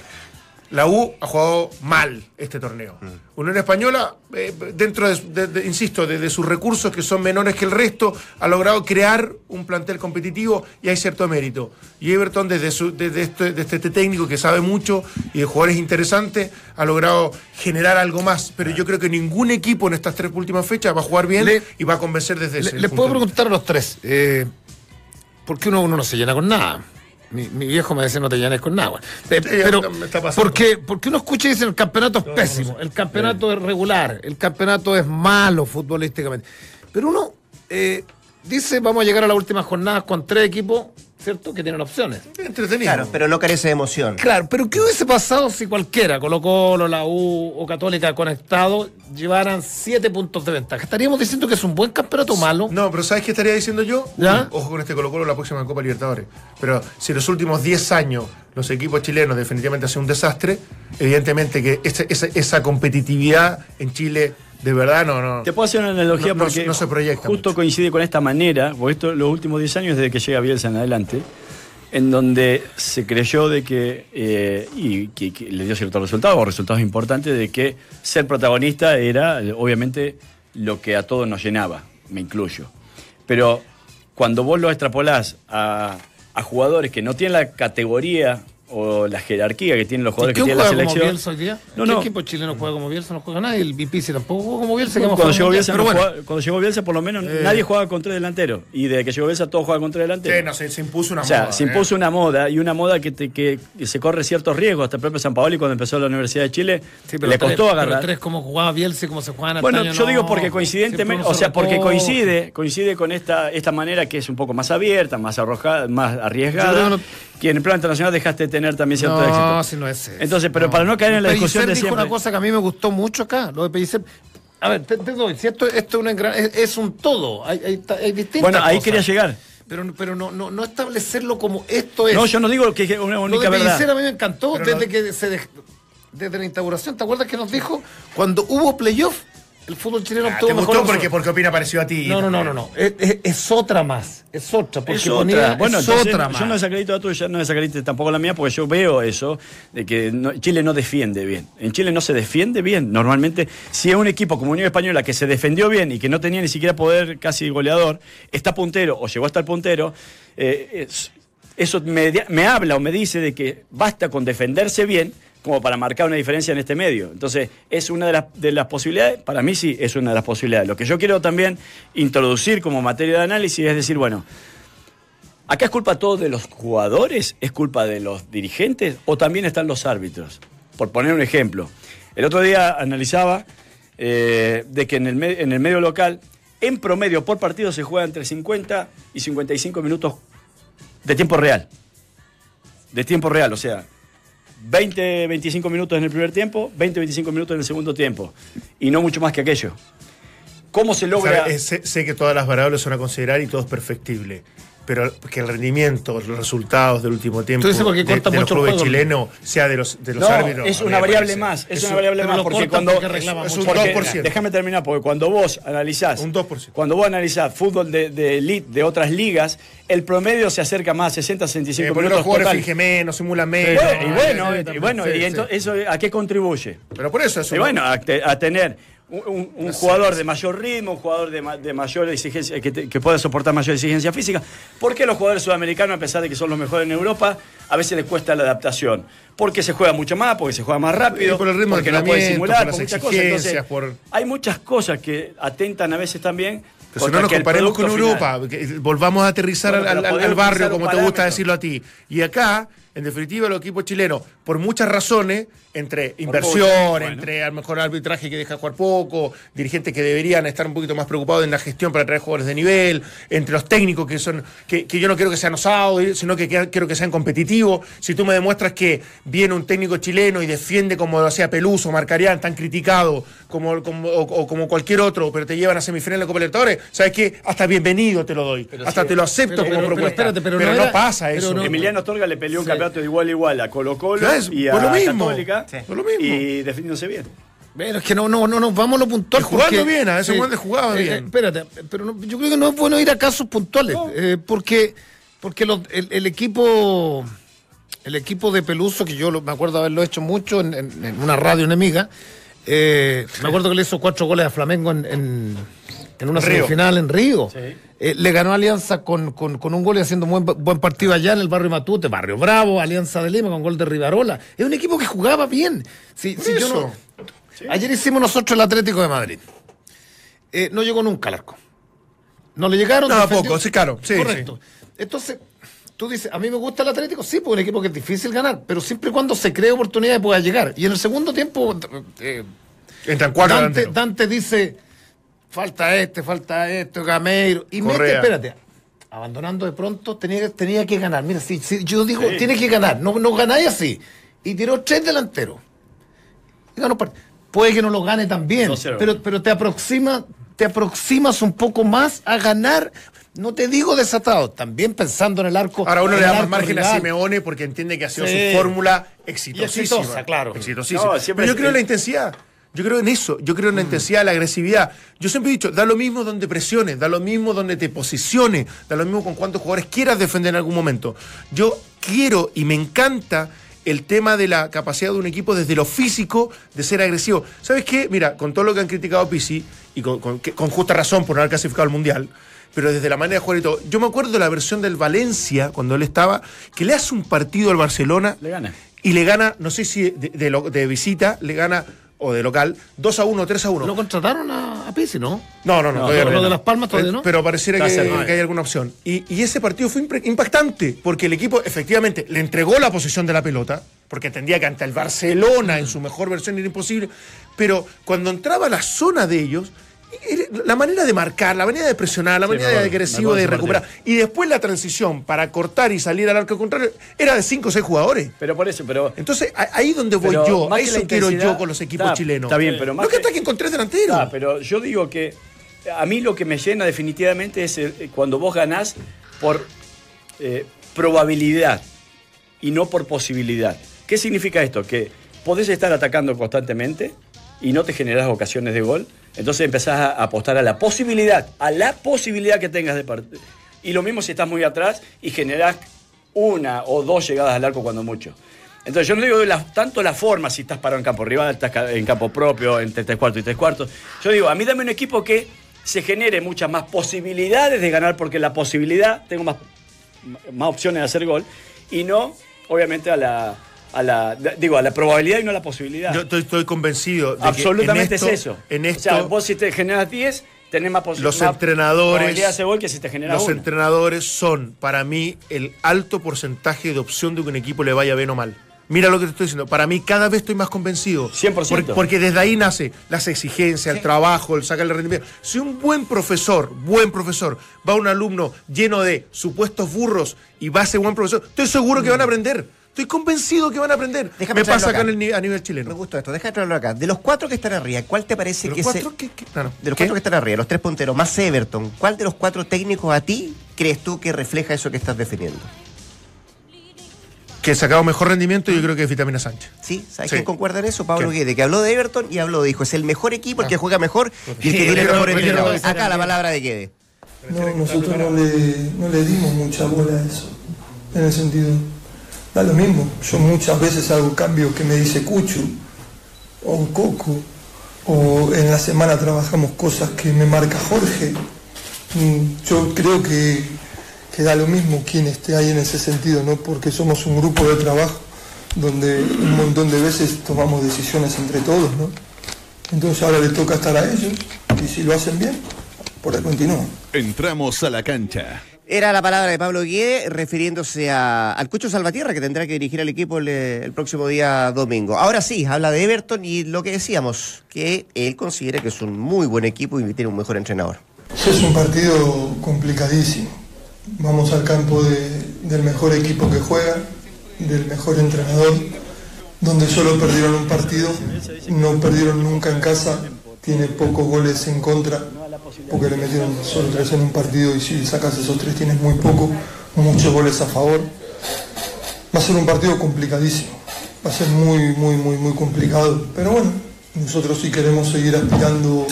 La U ha jugado mal este torneo. Unión Española, eh, dentro de, de- de- insisto, de, de sus recursos que son menores que el resto, ha logrado crear un plantel competitivo y hay cierto mérito. Y Everton, desde, su- desde este, desde este técnico que sabe mucho y de jugadores interesantes, ha logrado generar algo más. Pero yo creo que ningún equipo en estas tres últimas fechas va a jugar bien Le- y va a convencer desde Le- ese les punto puedo preguntar a los tres, eh, ¿por qué uno, uno no se llena con nada? Mi, mi viejo me decía no te llenes con nada. Eh, pero, porque, porque uno escucha y dice el campeonato es pésimo, el campeonato es regular, el campeonato es malo futbolísticamente. Pero uno eh, dice vamos a llegar a las últimas jornadas con tres equipos, ¿cierto? Que tienen opciones. Entretenido. Claro, pero no carece de emoción. Claro, pero ¿qué hubiese pasado si cualquiera, Colo Colo, la U o Católica conectado, llevaran siete puntos de ventaja? ¿Estaríamos diciendo que es un buen campeonato malo? No, pero ¿sabes qué estaría diciendo yo? ¿Ya? Ojo con este Colo Colo la próxima Copa Libertadores. Pero si los últimos 10 años los equipos chilenos definitivamente han sido un desastre, evidentemente que esa, esa, esa competitividad en Chile de verdad no... no Te puedo hacer una analogía No- porque no se proyecta justo coincide con esta manera, porque esto los últimos 10 años desde que llega Bielsa en adelante, en donde se creyó de que, eh, y que, que le dio ciertos resultados, o resultados importantes, de que ser protagonista era obviamente lo que a todos nos llenaba, me incluyo. Pero cuando vos lo extrapolás a, a jugadores que no tienen la categoría o la jerarquía que tienen los ¿Y jugadores que tienen la juega como selección. Bielsa hoy día? No, ¿Qué no. equipo chileno juega como Bielsa? No juega nadie. El Bipici tampoco juega como Bielsa. Cuando jugado llegó. Bielsa, Pero no bueno, jugaba- cuando llegó Bielsa, por lo menos nadie jugaba con tres delanteros. Y desde que llegó Bielsa, todos juegan con tres delanteros. Sí, no, se, se impuso una o sea, moda, se ¿eh? impuso una moda y una moda que, te- que se corre ciertos riesgos. Hasta el propio San Paoli, cuando empezó la Universidad de Chile, sí, pero le tres- costó pero agarrar. tres como jugaba Bielsa y como se jugaban Bueno, antaño, yo digo porque coincidentemente, o se sea, porque coincide, coincide con esta, esta manera que es un poco más abierta, más arrojada, más arriesgada, que en el plano internacional dejaste de tener también cierto No, éxito. si no es eso. Entonces, pero para no caer en la discusión de dijo siempre. una cosa que a mí me gustó mucho acá, lo de Pellicer. A ver, te, te doy, si esto, esto es, una engra- es, es un todo, hay, hay, hay distintas Bueno, ahí cosas. quería llegar. Pero, pero no, no, no establecerlo como esto es. No, yo no digo que es una Lo única de verdad. A mí me encantó Pero desde no- que se dej- desde la instauración. ¿Te acuerdas que nos dijo cuando hubo playoff? El fútbol chileno Ah, obtuvo te mejor gustó porque, porque opina parecido a ti. No, no, no, no, no. Es, es- es otra más. Es otra. Porque Es ponía- otra. Bueno, es entonces, otra yo más. no desacredito la tuya, no desacredito tampoco la mía, porque yo veo eso, de que no- Chile no defiende bien. En Chile no se defiende bien. Normalmente, si es un equipo como Unión Española que se defendió bien y que no tenía ni siquiera poder casi goleador, está puntero o llegó hasta el puntero, eh, es- eso me habla o me dice de que basta con defenderse bien como para marcar una diferencia en este medio. Entonces, es una de las, de las posibilidades, para mí sí es una de las posibilidades. Lo que yo quiero también introducir como materia de análisis es decir, bueno, ¿Acá es culpa todo de los jugadores? ¿Es culpa de los dirigentes? ¿O también están los árbitros? Por poner un ejemplo. El otro día analizaba eh, de que en el, en el medio local, en promedio por partido se juega entre 50 y 55 minutos de tiempo real. De tiempo real, o sea, 20, 25 minutos en el primer tiempo, 20, 25 minutos en el segundo tiempo. Y no mucho más que aquello. ¿Cómo se logra...? Eh, sé que todas las variables son a considerar y todo es perfectible. Pero que el rendimiento, los resultados del último tiempo Tú dices porque de, corta de los mucho el clubes chilenos sea de los, de los No, árbitros. es una variable más, es, Es una un- variable más, porque cuando... porque reclama es mucho. un porque- 2%. Déjame terminar, porque cuando vos analizás... Un 2%. Cuando vos analizás fútbol de, de elite de otras ligas, el promedio se acerca más a 60, 65 Eh, minutos los jugadores fingen menos, simulan menos. Bueno, y bueno, sí, y bueno, sí, y sí. entonces, ¿eso a qué contribuye? Pero por eso es Y bueno, a, te- a tener un, jugador de mayor ritmo, un jugador de, ma- de mayor exigencia, que, te- que pueda soportar mayor exigencia física. ¿Por qué los jugadores sudamericanos, a pesar de que son los mejores en Europa, a veces les cuesta la adaptación? Porque se juega mucho más, porque se juega más rápido, Y por el ritmo porque no puede simular, por por las muchas cosas. Entonces, exigencias, por- hay muchas cosas que atentan a veces también. Pero si no nos comparemos con final- Europa, que volvamos a aterrizar Bueno, al, barrio, como te gusta decirlo a ti. Y acá, en definitiva, los equipos chilenos, por muchas razones, entre inversión, bueno. entre a lo mejor arbitraje que deja jugar poco, dirigentes que deberían estar un poquito más preocupados en la gestión para traer jugadores de nivel, entre los técnicos que son, que, que yo no quiero que sean osados, sino que quiero que sean competitivos. Si tú me demuestras que viene un técnico chileno y defiende como lo hacía Peluso, Marcarián, tan criticado como, como- o, o como cualquier otro, pero te llevan a semifinal de la Copa Libertadores, ¿sabes qué? Hasta bienvenido te lo doy. Hasta sí. te lo acepto Pero- como pero- pero propuesta. espérate, pero pero no no, era- pasa pero eso. no- Emiliano Torga le peleó un Sí. Campeonato de igual a igual a Colo Colo y a fue lo mismo. Católica Sí. Fue lo mismo. y definiéndose bien. Bueno, es que no, no, no nos vamos a lo puntual. Jugando porque- bien, a ese Wander jugaba Eh, bien. eh, espérate, pero no- yo creo que no es bueno ir a casos puntuales, eh, porque, porque los- el, el equipo el equipo de Peluso, que yo lo- me acuerdo haberlo hecho mucho en, en- en una radio enemiga, eh, me acuerdo que le hizo cuatro goles a Flamengo en, en, en una Río. semifinal en Río. Eh, le ganó Alianza con, con- con un gol y haciendo un buen, buen partido allá en el barrio Matute, Barrio Bravo, Alianza de Lima con gol de Rivarola. Es un equipo que jugaba bien. Si, si yo no- Ayer hicimos nosotros el Atlético de Madrid. Eh, no llegó nunca al arco. No le llegaron. No, poco, sí, claro, sí, Correcto. Entonces, tú dices, a mí me gusta el Atlético, sí, pues un equipo que es difícil ganar, pero siempre y cuando se cree oportunidad de poder llegar. Y en el segundo tiempo, eh, Entran cuatro Dante, delanteros. Dante dice, falta este, falta esto, Gameiro. Y mete, Correa. espérate, abandonando de pronto, tenía, tenía que ganar. Mira, si, si yo digo, tiene que ganar, no, no ganáis así. Y tiró tres delanteros. Y ganó part- Puede que no lo gane también, 2-0. pero, pero te aproxima, te aproximas un poco más a ganar. No te digo desatado, también pensando en el arco. Ahora uno le el da más margen a. Simeone porque entiende que ha sido Sí. su fórmula exitosísima. Y exitosa, claro. Exitosísima. No, Pero yo creo en la intensidad. Yo creo en eso. Yo creo en Mm. la intensidad, la agresividad. Yo siempre he dicho, da lo mismo donde presiones, da lo mismo donde te posiciones, da lo mismo con cuántos jugadores quieras defender en algún momento. Yo quiero y me encanta el tema de la capacidad de un equipo desde lo físico de ser agresivo. ¿Sabes qué? Mira, con todo lo que han criticado Pisi, y con, con- que- con justa razón por no haber clasificado al Mundial, pero desde la manera de jugar y todo. Yo me acuerdo de la versión del Valencia, cuando él estaba, que le hace un partido al Barcelona Le gana. y le gana, no sé si de, de de visita, le gana, o de local, 2 a 1, 3 a 1. Lo contrataron a, a Pizzi, ¿no? No, no, no, No, todavía lo no. de Las Palmas todavía Eh, no. Pero pareciera que, hay alguna opción. Y, y ese partido fue impactante, porque el equipo efectivamente le entregó la posición de la pelota, porque entendía que ante el Barcelona en su mejor versión era imposible, pero cuando entraba a la zona de ellos, la manera de marcar, la manera de presionar, la Sí, manera de agresivo de recuperar, y después la transición para cortar y salir al arco contrario, era de 5 o 6 jugadores. Pero por eso, pero. Entonces, ahí donde voy yo, a eso quiero yo con los equipos está- chilenos. está bien, pero más no que que- ataquen con tres delanteros. Ah, pero yo digo que a mí lo que me llena definitivamente es eh, cuando vos ganás por eh, probabilidad y no por posibilidad. ¿Qué significa esto? Que podés estar atacando constantemente y no te generás ocasiones de gol. Entonces empezás a apostar a la posibilidad, a la posibilidad que tengas de partido. Y lo mismo si estás muy atrás y generás una o dos llegadas al arco cuando mucho. Entonces yo no digo tanto la forma, si estás parado en campo rival, estás en campo propio, entre tres cuartos y tres cuartos. Yo digo, a mí dame un equipo que se genere muchas más posibilidades de ganar, porque la posibilidad, tengo más, más opciones de hacer gol, y no, obviamente, a la, a la, digo, a la probabilidad y no a la posibilidad. Yo estoy, estoy convencido de Absolutamente que en esto, es eso. En esto, O sea, vos si te generas 10, tenés más, posi- los más entrenadores, probabilidad de gol que si te los uno. entrenadores son para mí el alto porcentaje de opción de que un equipo le vaya bien o mal. Mira lo que te estoy diciendo. Para mí cada vez estoy más convencido. 100%. Porque, porque desde ahí nace las exigencias, el trabajo, el sacarle rendimiento. Si un buen profesor, buen profesor, va a un alumno lleno de supuestos burros y va a ser buen profesor, estoy seguro que van a aprender. Estoy convencido que van a aprender. Déjame Me pasa acá acá. en el ni- a nivel Me chileno. gustó esto, déjame traerlo acá. De los cuatro que están arriba, ¿cuál te parece ¿De que los. De los ¿Qué? cuatro que están arriba, los tres punteros, más Everton, ¿cuál de los cuatro técnicos a ti crees tú que refleja eso que estás definiendo? Que he sacado mejor rendimiento, yo creo que es Vitamina Sánchez. ¿Sí? ¿Sabes Sí. quién concuerda en eso? Pablo. Guede, que habló de Everton y habló, dijo, es el mejor equipo, el que juega mejor y el que tiene el mejor entrenador. Acá la palabra de Guede. No, nosotros no le, no le dimos mucha bola a eso. En el sentido, da lo mismo. Yo muchas veces hago cambios que me dice Cucho o Coco. O en la semana trabajamos cosas que me marca Jorge. Mm, Yo creo que, que da lo mismo quien esté ahí en ese sentido, ¿no? Porque somos un grupo de trabajo donde un montón de veces tomamos decisiones entre todos, ¿no? Entonces ahora le toca estar a ellos y si lo hacen bien, por ahí continúan. Entramos a la cancha. Era la palabra de Pablo Guede refiriéndose a- al Cucho Salvatierra que tendrá que dirigir al equipo el, eh, el próximo día domingo. Ahora sí, habla de Everton y lo que decíamos, que él considera que es un muy buen equipo y tiene un mejor entrenador. Es un partido complicadísimo. Vamos al campo de- del mejor equipo que juega, del mejor entrenador, donde solo perdieron un partido, no perdieron nunca en casa, tiene pocos goles en contra, porque le metieron solo tres en un partido y si sacas esos tres tienes muy poco, muchos goles a favor. Va a ser un partido complicadísimo, va a ser muy, muy, muy, muy complicado, pero bueno, nosotros sí queremos seguir aspirando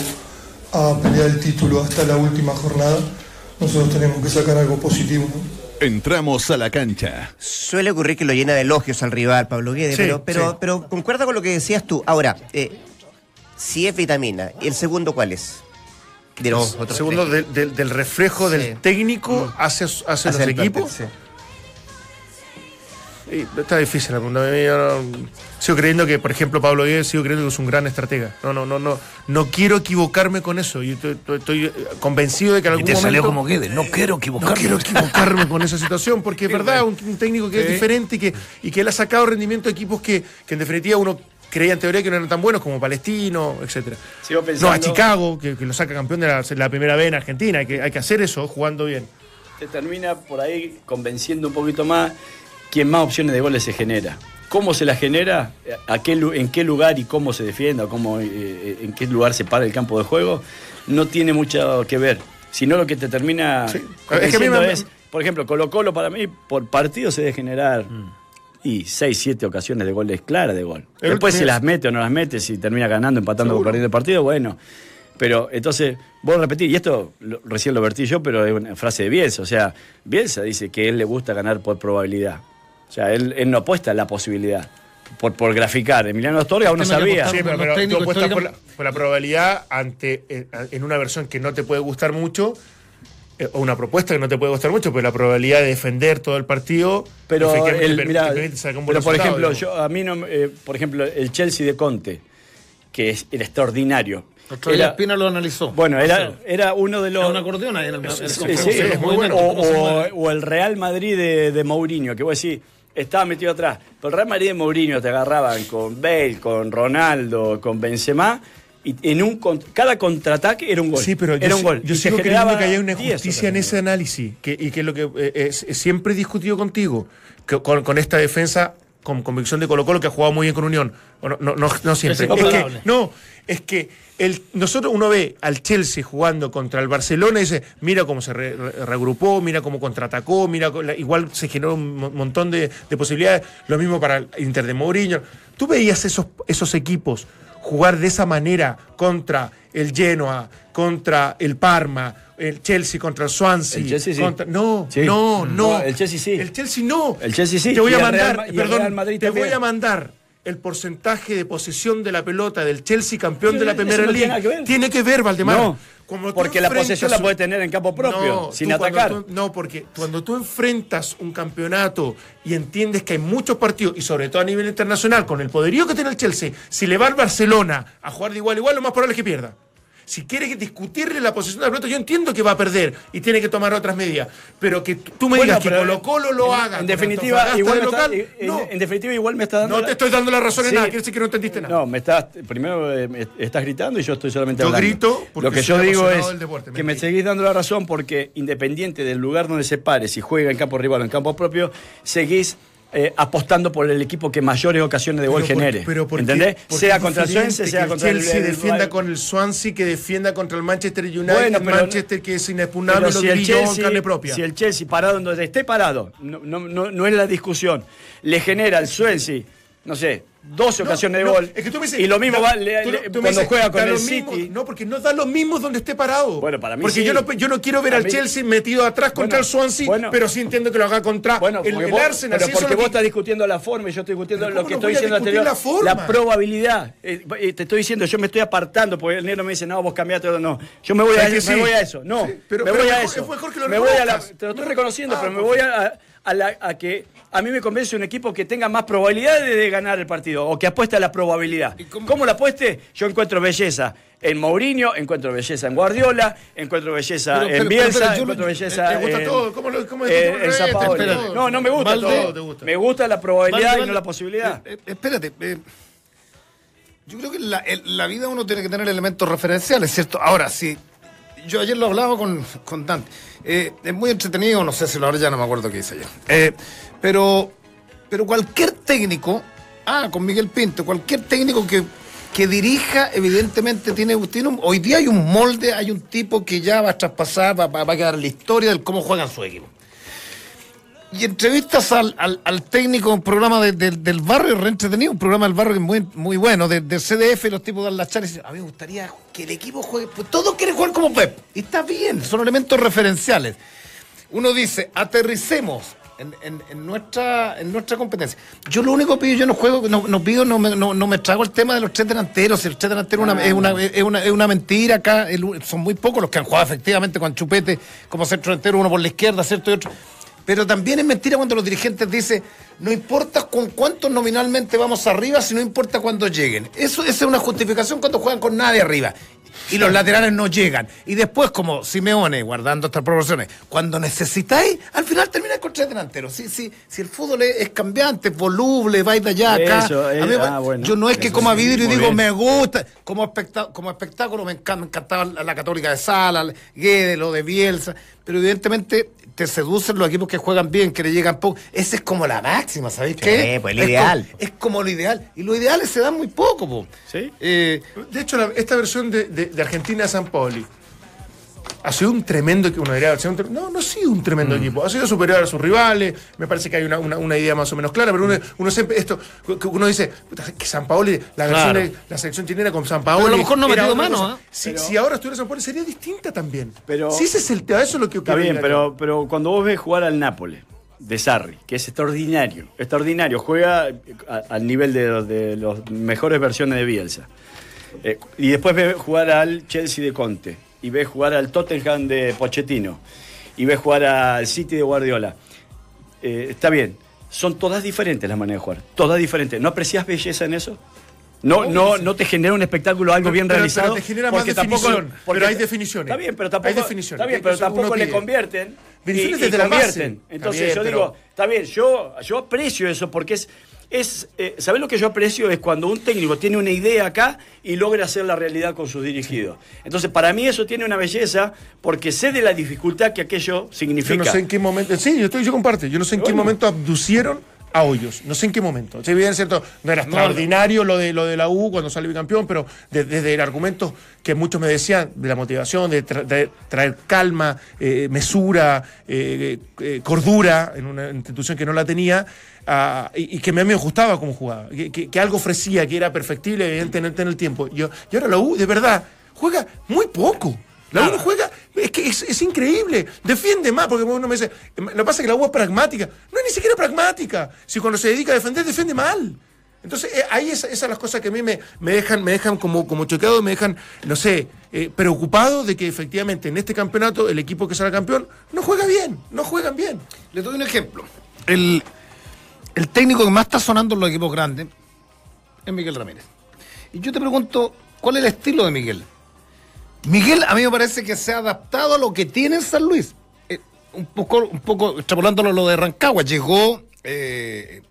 a pelear el título hasta la última jornada, nosotros tenemos que sacar algo positivo. ¿no? Entramos a la cancha. Suele ocurrir que lo llena de elogios al rival, Pablo Guede, Sí, pero, pero, sí. pero concuerda con lo que decías tú. Ahora, eh, si es vitamina, ¿y el segundo cuál es? De los otros Segundo, del, reflejo Sí. del técnico hacia, hacia Hacia los equipos. sí. Está difícil la pregunta. Yo no- sigo creyendo que, por ejemplo, Pablo Guedes, sigo creyendo que es un gran estratega. No, no, no, no. No quiero equivocarme con eso. Yo estoy, eh, convencido de que en Y algún te momento. salió como Guedes, no quiero No equivocarme. quiero equivocarme con esa situación, porque es verdad, un, un técnico que es diferente y que, y que él ha sacado rendimiento de equipos que, que en definitiva uno creía en teoría que no eran tan buenos como Palestino, etcétera. Sigo No, a Chicago, que, que lo saca campeón de la, la primera vez en Argentina. Hay que, hay que hacer eso jugando bien. te termina por ahí convenciendo un poquito más quién más opciones de goles se genera. ¿Cómo se la genera? ¿A qué, lu- ¿En qué lugar y cómo se defienda? Cómo, eh, ¿En qué lugar se para el campo de juego? No tiene mucho que ver. Sino lo que te termina Sí. Es que a mí convenciendo me- es, por ejemplo, Colo Colo para mí, por partido se debe generar y 6, 7 ocasiones de goles claras de gol. El Después si las mete o no las mete, si termina ganando, empatando o perdiendo el partido, bueno. Pero entonces, voy a repetir, y esto lo- recién lo vertí yo, pero es una frase de Bielsa. O sea, Bielsa dice que a él le gusta ganar por probabilidad. O sea, él, él no apuesta a la posibilidad. Por, por graficar. Emiliano Astorga uno Tiene que sabía. Sí, pero, pero tú apuestas por la, por la probabilidad ante eh, en una versión que no te puede gustar mucho, o una propuesta que no te puede gustar mucho, pero la probabilidad de defender todo el partido. Pero, el, un buen pero por ejemplo, yo, a mí no, eh, por ejemplo, el Chelsea de Conte, que es, era extraordinario. Era- Espina lo analizó. bueno, era, era uno de los. Era un acordeón ahí en el, Sí, el- sí, el- sí, el- es muy bueno. O, cómo se o- mueve. o el Real Madrid de, de Mourinho, que vos decís, estaba metido atrás. Pero el Real Madrid de Mourinho te agarraban con Bale, con Ronaldo, con Benzema, y en un cada contraataque era un gol. Sí, pero yo, era un si- gol. yo sigo creyendo que hay una 10 injusticia en ese análisis, que, y que es lo que eh, es- es- siempre he discutido contigo, que con, con esta defensa con convicción de Colo Colo que ha jugado muy bien con Unión. No, no, no, no siempre. Es Es que, incomparable. no, es que el, nosotros uno ve al Chelsea jugando contra el Barcelona y dice, mira cómo se re- re- reagrupó, mira cómo contraatacó, mira la- igual se generó un mo- montón de, de posibilidades. Lo mismo para el Inter de Mourinho. Tú veías esos, esos equipos jugar de esa manera contra el Genoa, contra el Parma, el Chelsea contra el Swansea. El Chelsea sí. contra- no, Sí. no, no. No, el Chelsea sí. El Chelsea no. El Chelsea sí, Te voy a mandar, Real perdón, te también. voy a mandar el porcentaje de posesión de la pelota del Chelsea campeón de la Primera no tiene Liga. nada que ver. Tiene que ver, Valdemar. No, Como porque la posesión la enfrentas puede tener en campo propio, No, sin atacar. tú- no, porque cuando tú enfrentas un campeonato y entiendes que hay muchos partidos, y sobre todo a nivel internacional, con el poderío que tiene el Chelsea, si le va al Barcelona a jugar de igual a igual, lo más probable es que pierda. Si quiere que discutirle la posición de la pelota, yo entiendo que va a perder y tiene que tomar otras medidas. Pero que tú me Bueno, digas que Colo Colo lo en- haga. En definitiva, igual de me está, local, en, no. en definitiva, igual me está dando. No la- te estoy dando la razón en Sí. nada, quiere decir que no entendiste nada. No, me estás. Primero eh, me estás gritando y yo estoy solamente Yo hablando. grito porque Lo que yo digo es deporte, que me seguís dando la razón porque independiente del lugar donde se pare, si juega en campo rival o en campo propio, seguís eh, apostando por el equipo que mayores ocasiones de gol genere. pero ¿por qué- ¿Entendés? por qué Sea contra el Swansea, sea contra el Chelsea el- defienda el- con el Swansea que defienda contra el Manchester United, Bueno, el Manchester que es inexpugnable, lo si el, Chelsea, carne propia. si el Chelsea parado donde esté parado, no, no, no, no es la discusión, le genera al Swansea, no sé, 12 No, ocasiones de no, gol. es que tú me dices, y lo mismo da- va le- tú- tú cuando dices, juega con el City. mismo. no, porque no da lo mismo donde esté parado. Bueno, para mí Porque sí. yo, no, yo no quiero ver al mí- Chelsea metido atrás contra Bueno, el Swansea, bueno. pero sí entiendo que lo haga contra Bueno, el, el vos, Arsenal. pero eso porque vos que- estás discutiendo la forma y yo estoy discutiendo lo ¿cómo que no estoy diciendo anterior. la forma? probabilidad. Eh, eh, te estoy diciendo, yo me estoy apartando porque el negro me dice, no, vos cambiaste o no. Yo me voy, a, ¿Sabes que me sí? voy a eso. No, Sí, pero- me pero voy a eso. te lo estoy No. reconociendo, Ah, pero me voy a que a mí me convence un equipo que tenga más probabilidades de ganar el partido o que apueste a la probabilidad. ¿Cómo? la apueste? Yo encuentro belleza en Mourinho, encuentro belleza en Guardiola, encuentro belleza Pero, en Bielsa, pero, yo encuentro lo- belleza ¿Te gusta en, todo? ¿Cómo lo- cómo eh, en. No, no me gusta Valde- todo. te gusta. Me gusta la probabilidad y no la posibilidad. Eh, eh, espérate. eh, yo creo que en la, en la vida uno tiene que tener elementos referenciales, ¿cierto? Ahora, sí. Yo ayer lo hablaba con, con Dante. Eh, es muy entretenido, no sé si lo haré, ya no me acuerdo qué hice ayer. Eh, pero, pero cualquier técnico, ah, con Miguel Pinto, cualquier técnico que, que dirija, evidentemente tiene, tiene hoy día hay un molde, hay un tipo que ya va a traspasar, va, va- a quedar la historia de cómo juegan su equipo. Y entrevistas al, al, al técnico, un programa de- de- del barrio, re entretenido, un programa del barrio que es muy, bueno, de, del CDF, los tipos dan las charlas a mí me gustaría que el equipo juegue, pues todos quieren jugar como Pep, y está bien, son elementos referenciales. Uno dice, aterricemos en, en- nuestra, en nuestra competencia. Yo lo único que pido, yo no juego, no, no pido, no me, no, no me trago el tema de los tres delanteros, el tres delantero una- es, una, es, una, es una mentira acá, son muy pocos los que han jugado efectivamente con Chupete como centro delantero, uno por la izquierda, ¿cierto? Y otro. Pero también es mentira cuando los dirigentes dicen, no importa con cuántos nominalmente vamos arriba, si no importa cuándo lleguen. Eso, esa es una justificación cuando juegan con nadie arriba. Y los laterales no llegan. Y después, como Simeone, guardando estas proporciones, cuando necesitáis, al final termináis con tres delanteros. Si, si, si el fútbol es, es cambiante, es voluble, vais de allá acá. Eso, eh, mí ah, bueno. yo no es que coma sí, vidrio y digo, bien. me gusta. Como, espectá- como espectáculo me, encan- me encantaba la, la Católica de Sala, Guede, lo de Bielsa. Pero evidentemente te seducen los equipos que juegan bien, que le llegan poco. Esa es como la máxima, ¿sabéis qué? pues, el Es ideal. como- Es como, lo ideal. Y los ideales se dan muy poco, po. ¿Sí? Eh, De hecho, la- esta versión de, de- de Argentina de San Paoli ha sido un tremendo tre- no, no ha sido un tremendo Mm. equipo, ha sido superior a sus rivales, me parece que hay una, una- una idea más o menos clara, pero uno, uno siempre, esto, uno dice, puta, que San Paoli, la versión Claro. de la selección chilena con San Paoli. Pero a lo mejor no metido mano. ¿ah? Si, Pero- si ahora estuviera San Paoli sería distinta también. Pero- si ese es el tema, eso es lo que Está quiero bien, pero, pero cuando vos ves jugar al Nápoles, de Sarri, que es extraordinario, extraordinario, juega al nivel de, de las mejores versiones de Bielsa. Eh, y después ves jugar al Chelsea de Conte, y ves jugar al Tottenham de Pochettino, y ves jugar al City de Guardiola. Eh, está bien, son todas diferentes las maneras de jugar, todas diferentes. ¿No aprecias belleza en eso? No, no, no te genera un espectáculo algo bien pero- realizado. pero te genera más tampoco- definición, porque- pero hay definiciones. Está bien, pero Hay tampoco. definiciones, Está bien, pero tampoco le pide. convierten. Definiciones y- y desde la convierten. base. Entonces yo digo, está bien, yo, yo aprecio eso porque es. es eh, ¿Sabes lo que yo aprecio? Es cuando un técnico tiene una idea acá y logra hacer la realidad con sus dirigidos. Entonces, para mí eso tiene una belleza porque sé de la dificultad que aquello significa. Yo no sé en qué momento. Sí, yo estoy, yo comparto. Yo no sé en qué momento abducieron a Hoyos. No sé en qué momento. Si bien es cierto, no era extraordinario lo de lo de la U cuando salió bicampeón, pero de- desde el argumento que muchos me decían de la motivación, de, tra- de traer calma, eh, mesura, eh, eh, cordura en una institución que no la tenía. ah, y, y que a mí me gustaba cómo jugaba, que, que- que algo ofrecía, que era perfectible, evidentemente en el tiempo. Yo, y ahora la U, de verdad, juega muy poco. La U juega, es que es, es increíble, defiende más, porque uno me dice, lo que pasa es que la U es pragmática. No es ni siquiera pragmática. Si cuando se dedica a defender, defiende mal. Entonces, eh, ahí es- esas son las cosas que a mí me, me dejan, me dejan como, como choqueado, me dejan, no sé, eh, preocupado de que efectivamente en este campeonato el equipo que será campeón no juega bien, no juegan bien. Le doy un ejemplo. El, el técnico que más está sonando en los equipos grandes es Miguel Ramírez. Y yo te pregunto, ¿cuál es el estilo de Miguel? Miguel a mí me parece que se ha adaptado a lo que tiene en San Luis. Eh, un poco, un poco extrapolándolo lo de Rancagua. Llegó, eh,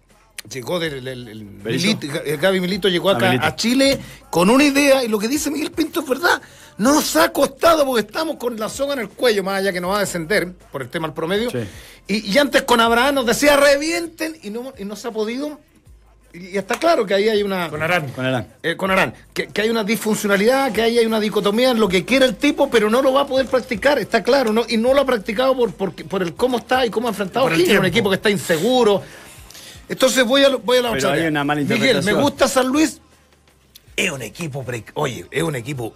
llegó del, del- del- Berizzo. Milito, Ga- Gaby Milito llegó acá Milito. a Chile con una idea y lo que dice Miguel Pinto es verdad. Nos ha costado porque estamos con la soga en el cuello, más allá que nos va a descender por el tema del promedio. Sí. Y, y antes con Abraham nos decía revienten y no, y no se ha podido. Y, está claro que ahí hay una. Con Arán. Con Arán. eh, con Arán, que, que hay una disfuncionalidad, que ahí hay una dicotomía en lo que quiere el tipo, pero no lo va a poder practicar, está claro, ¿no? y no lo ha practicado por, por, por el cómo está y cómo ha enfrentado Por el Higgins, un equipo que está inseguro. Entonces voy a, voy a la Pero otra. hay área. una mala Miguel, me gusta San Luis. Es un equipo, pre- oye, es un equipo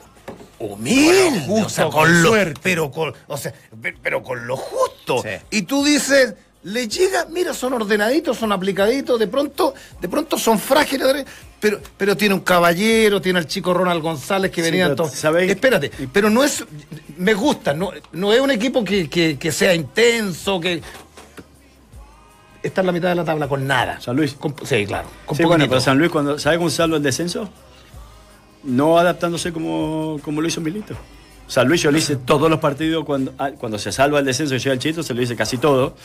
humilde, o sea, con con lo- suerte. pero con, o sea, pe- pero con lo justo. Sí. Y tú dices, le llega, mira, son ordenaditos, son aplicaditos, de pronto, de pronto son frágiles, pero, pero tiene un caballero, tiene al chico Ronald González que Sí, venía todo. ¿sabéis? Espérate, pero no es, me gusta, no, no es un equipo que, que- que sea intenso, que está en la mitad de la tabla con nada. San Luis. Con- sí, claro. Con Sí, bueno, pero San Luis, cuando, ¿sabe cómo salvo el descenso? No adaptándose como, como lo hizo Milito. San Luis yo le hice todos los partidos cuando, ah, cuando se salva el descenso y llega el Cheito, se lo hice casi todo.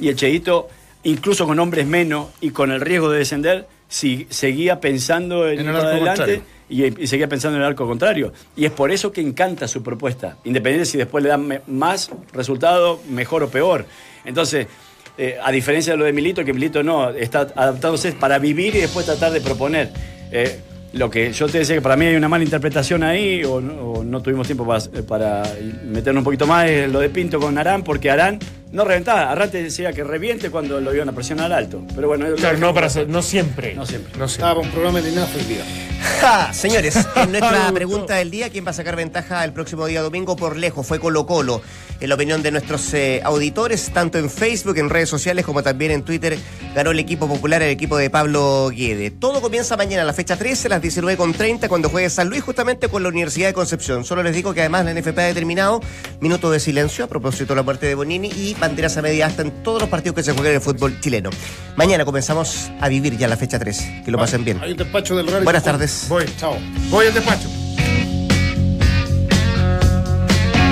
Y el Cheito, incluso con hombres menos y con el riesgo de descender, sí, seguía pensando en, En el arco adelante y, y seguía pensando en el arco contrario. Y es por eso que encanta su propuesta, independiente si después le dan más resultado, mejor o peor. Entonces, eh, a diferencia de lo de Milito, que Milito no, está adaptándose para vivir y después tratar de proponer. Eh, lo que yo te decía que para mí hay una mala interpretación ahí, o no, o no tuvimos tiempo para, eh, para meternos un poquito más, es lo de Pinto con Arán, porque Arán no reventaba. Arán te decía que reviente cuando lo iban a presionar alto. Pero bueno, Claro, no, para, ser- no siempre. No siempre. No siempre. Estaba un programa de día. Ja, señores, en nuestra pregunta del día, ¿quién va a sacar ventaja el próximo día domingo por lejos? Fue Colo Colo. En la opinión de nuestros eh, auditores, tanto en Facebook, en redes sociales, como también en Twitter, ganó el equipo popular, el equipo de Pablo Guede. Todo comienza mañana, la fecha 13, a las 19.30, cuando juegue San Luis, justamente con la Universidad de Concepción. Solo les digo que además la NFP ha determinado minuto de silencio a propósito de la muerte de Bonini y banderas a media hasta en todos los partidos que se juegan en el fútbol chileno. Mañana comenzamos a vivir ya la fecha 13. Que lo pasen bien. Hay un despacho del horario. Buenas tardes. Voy. Chao. Voy al despacho.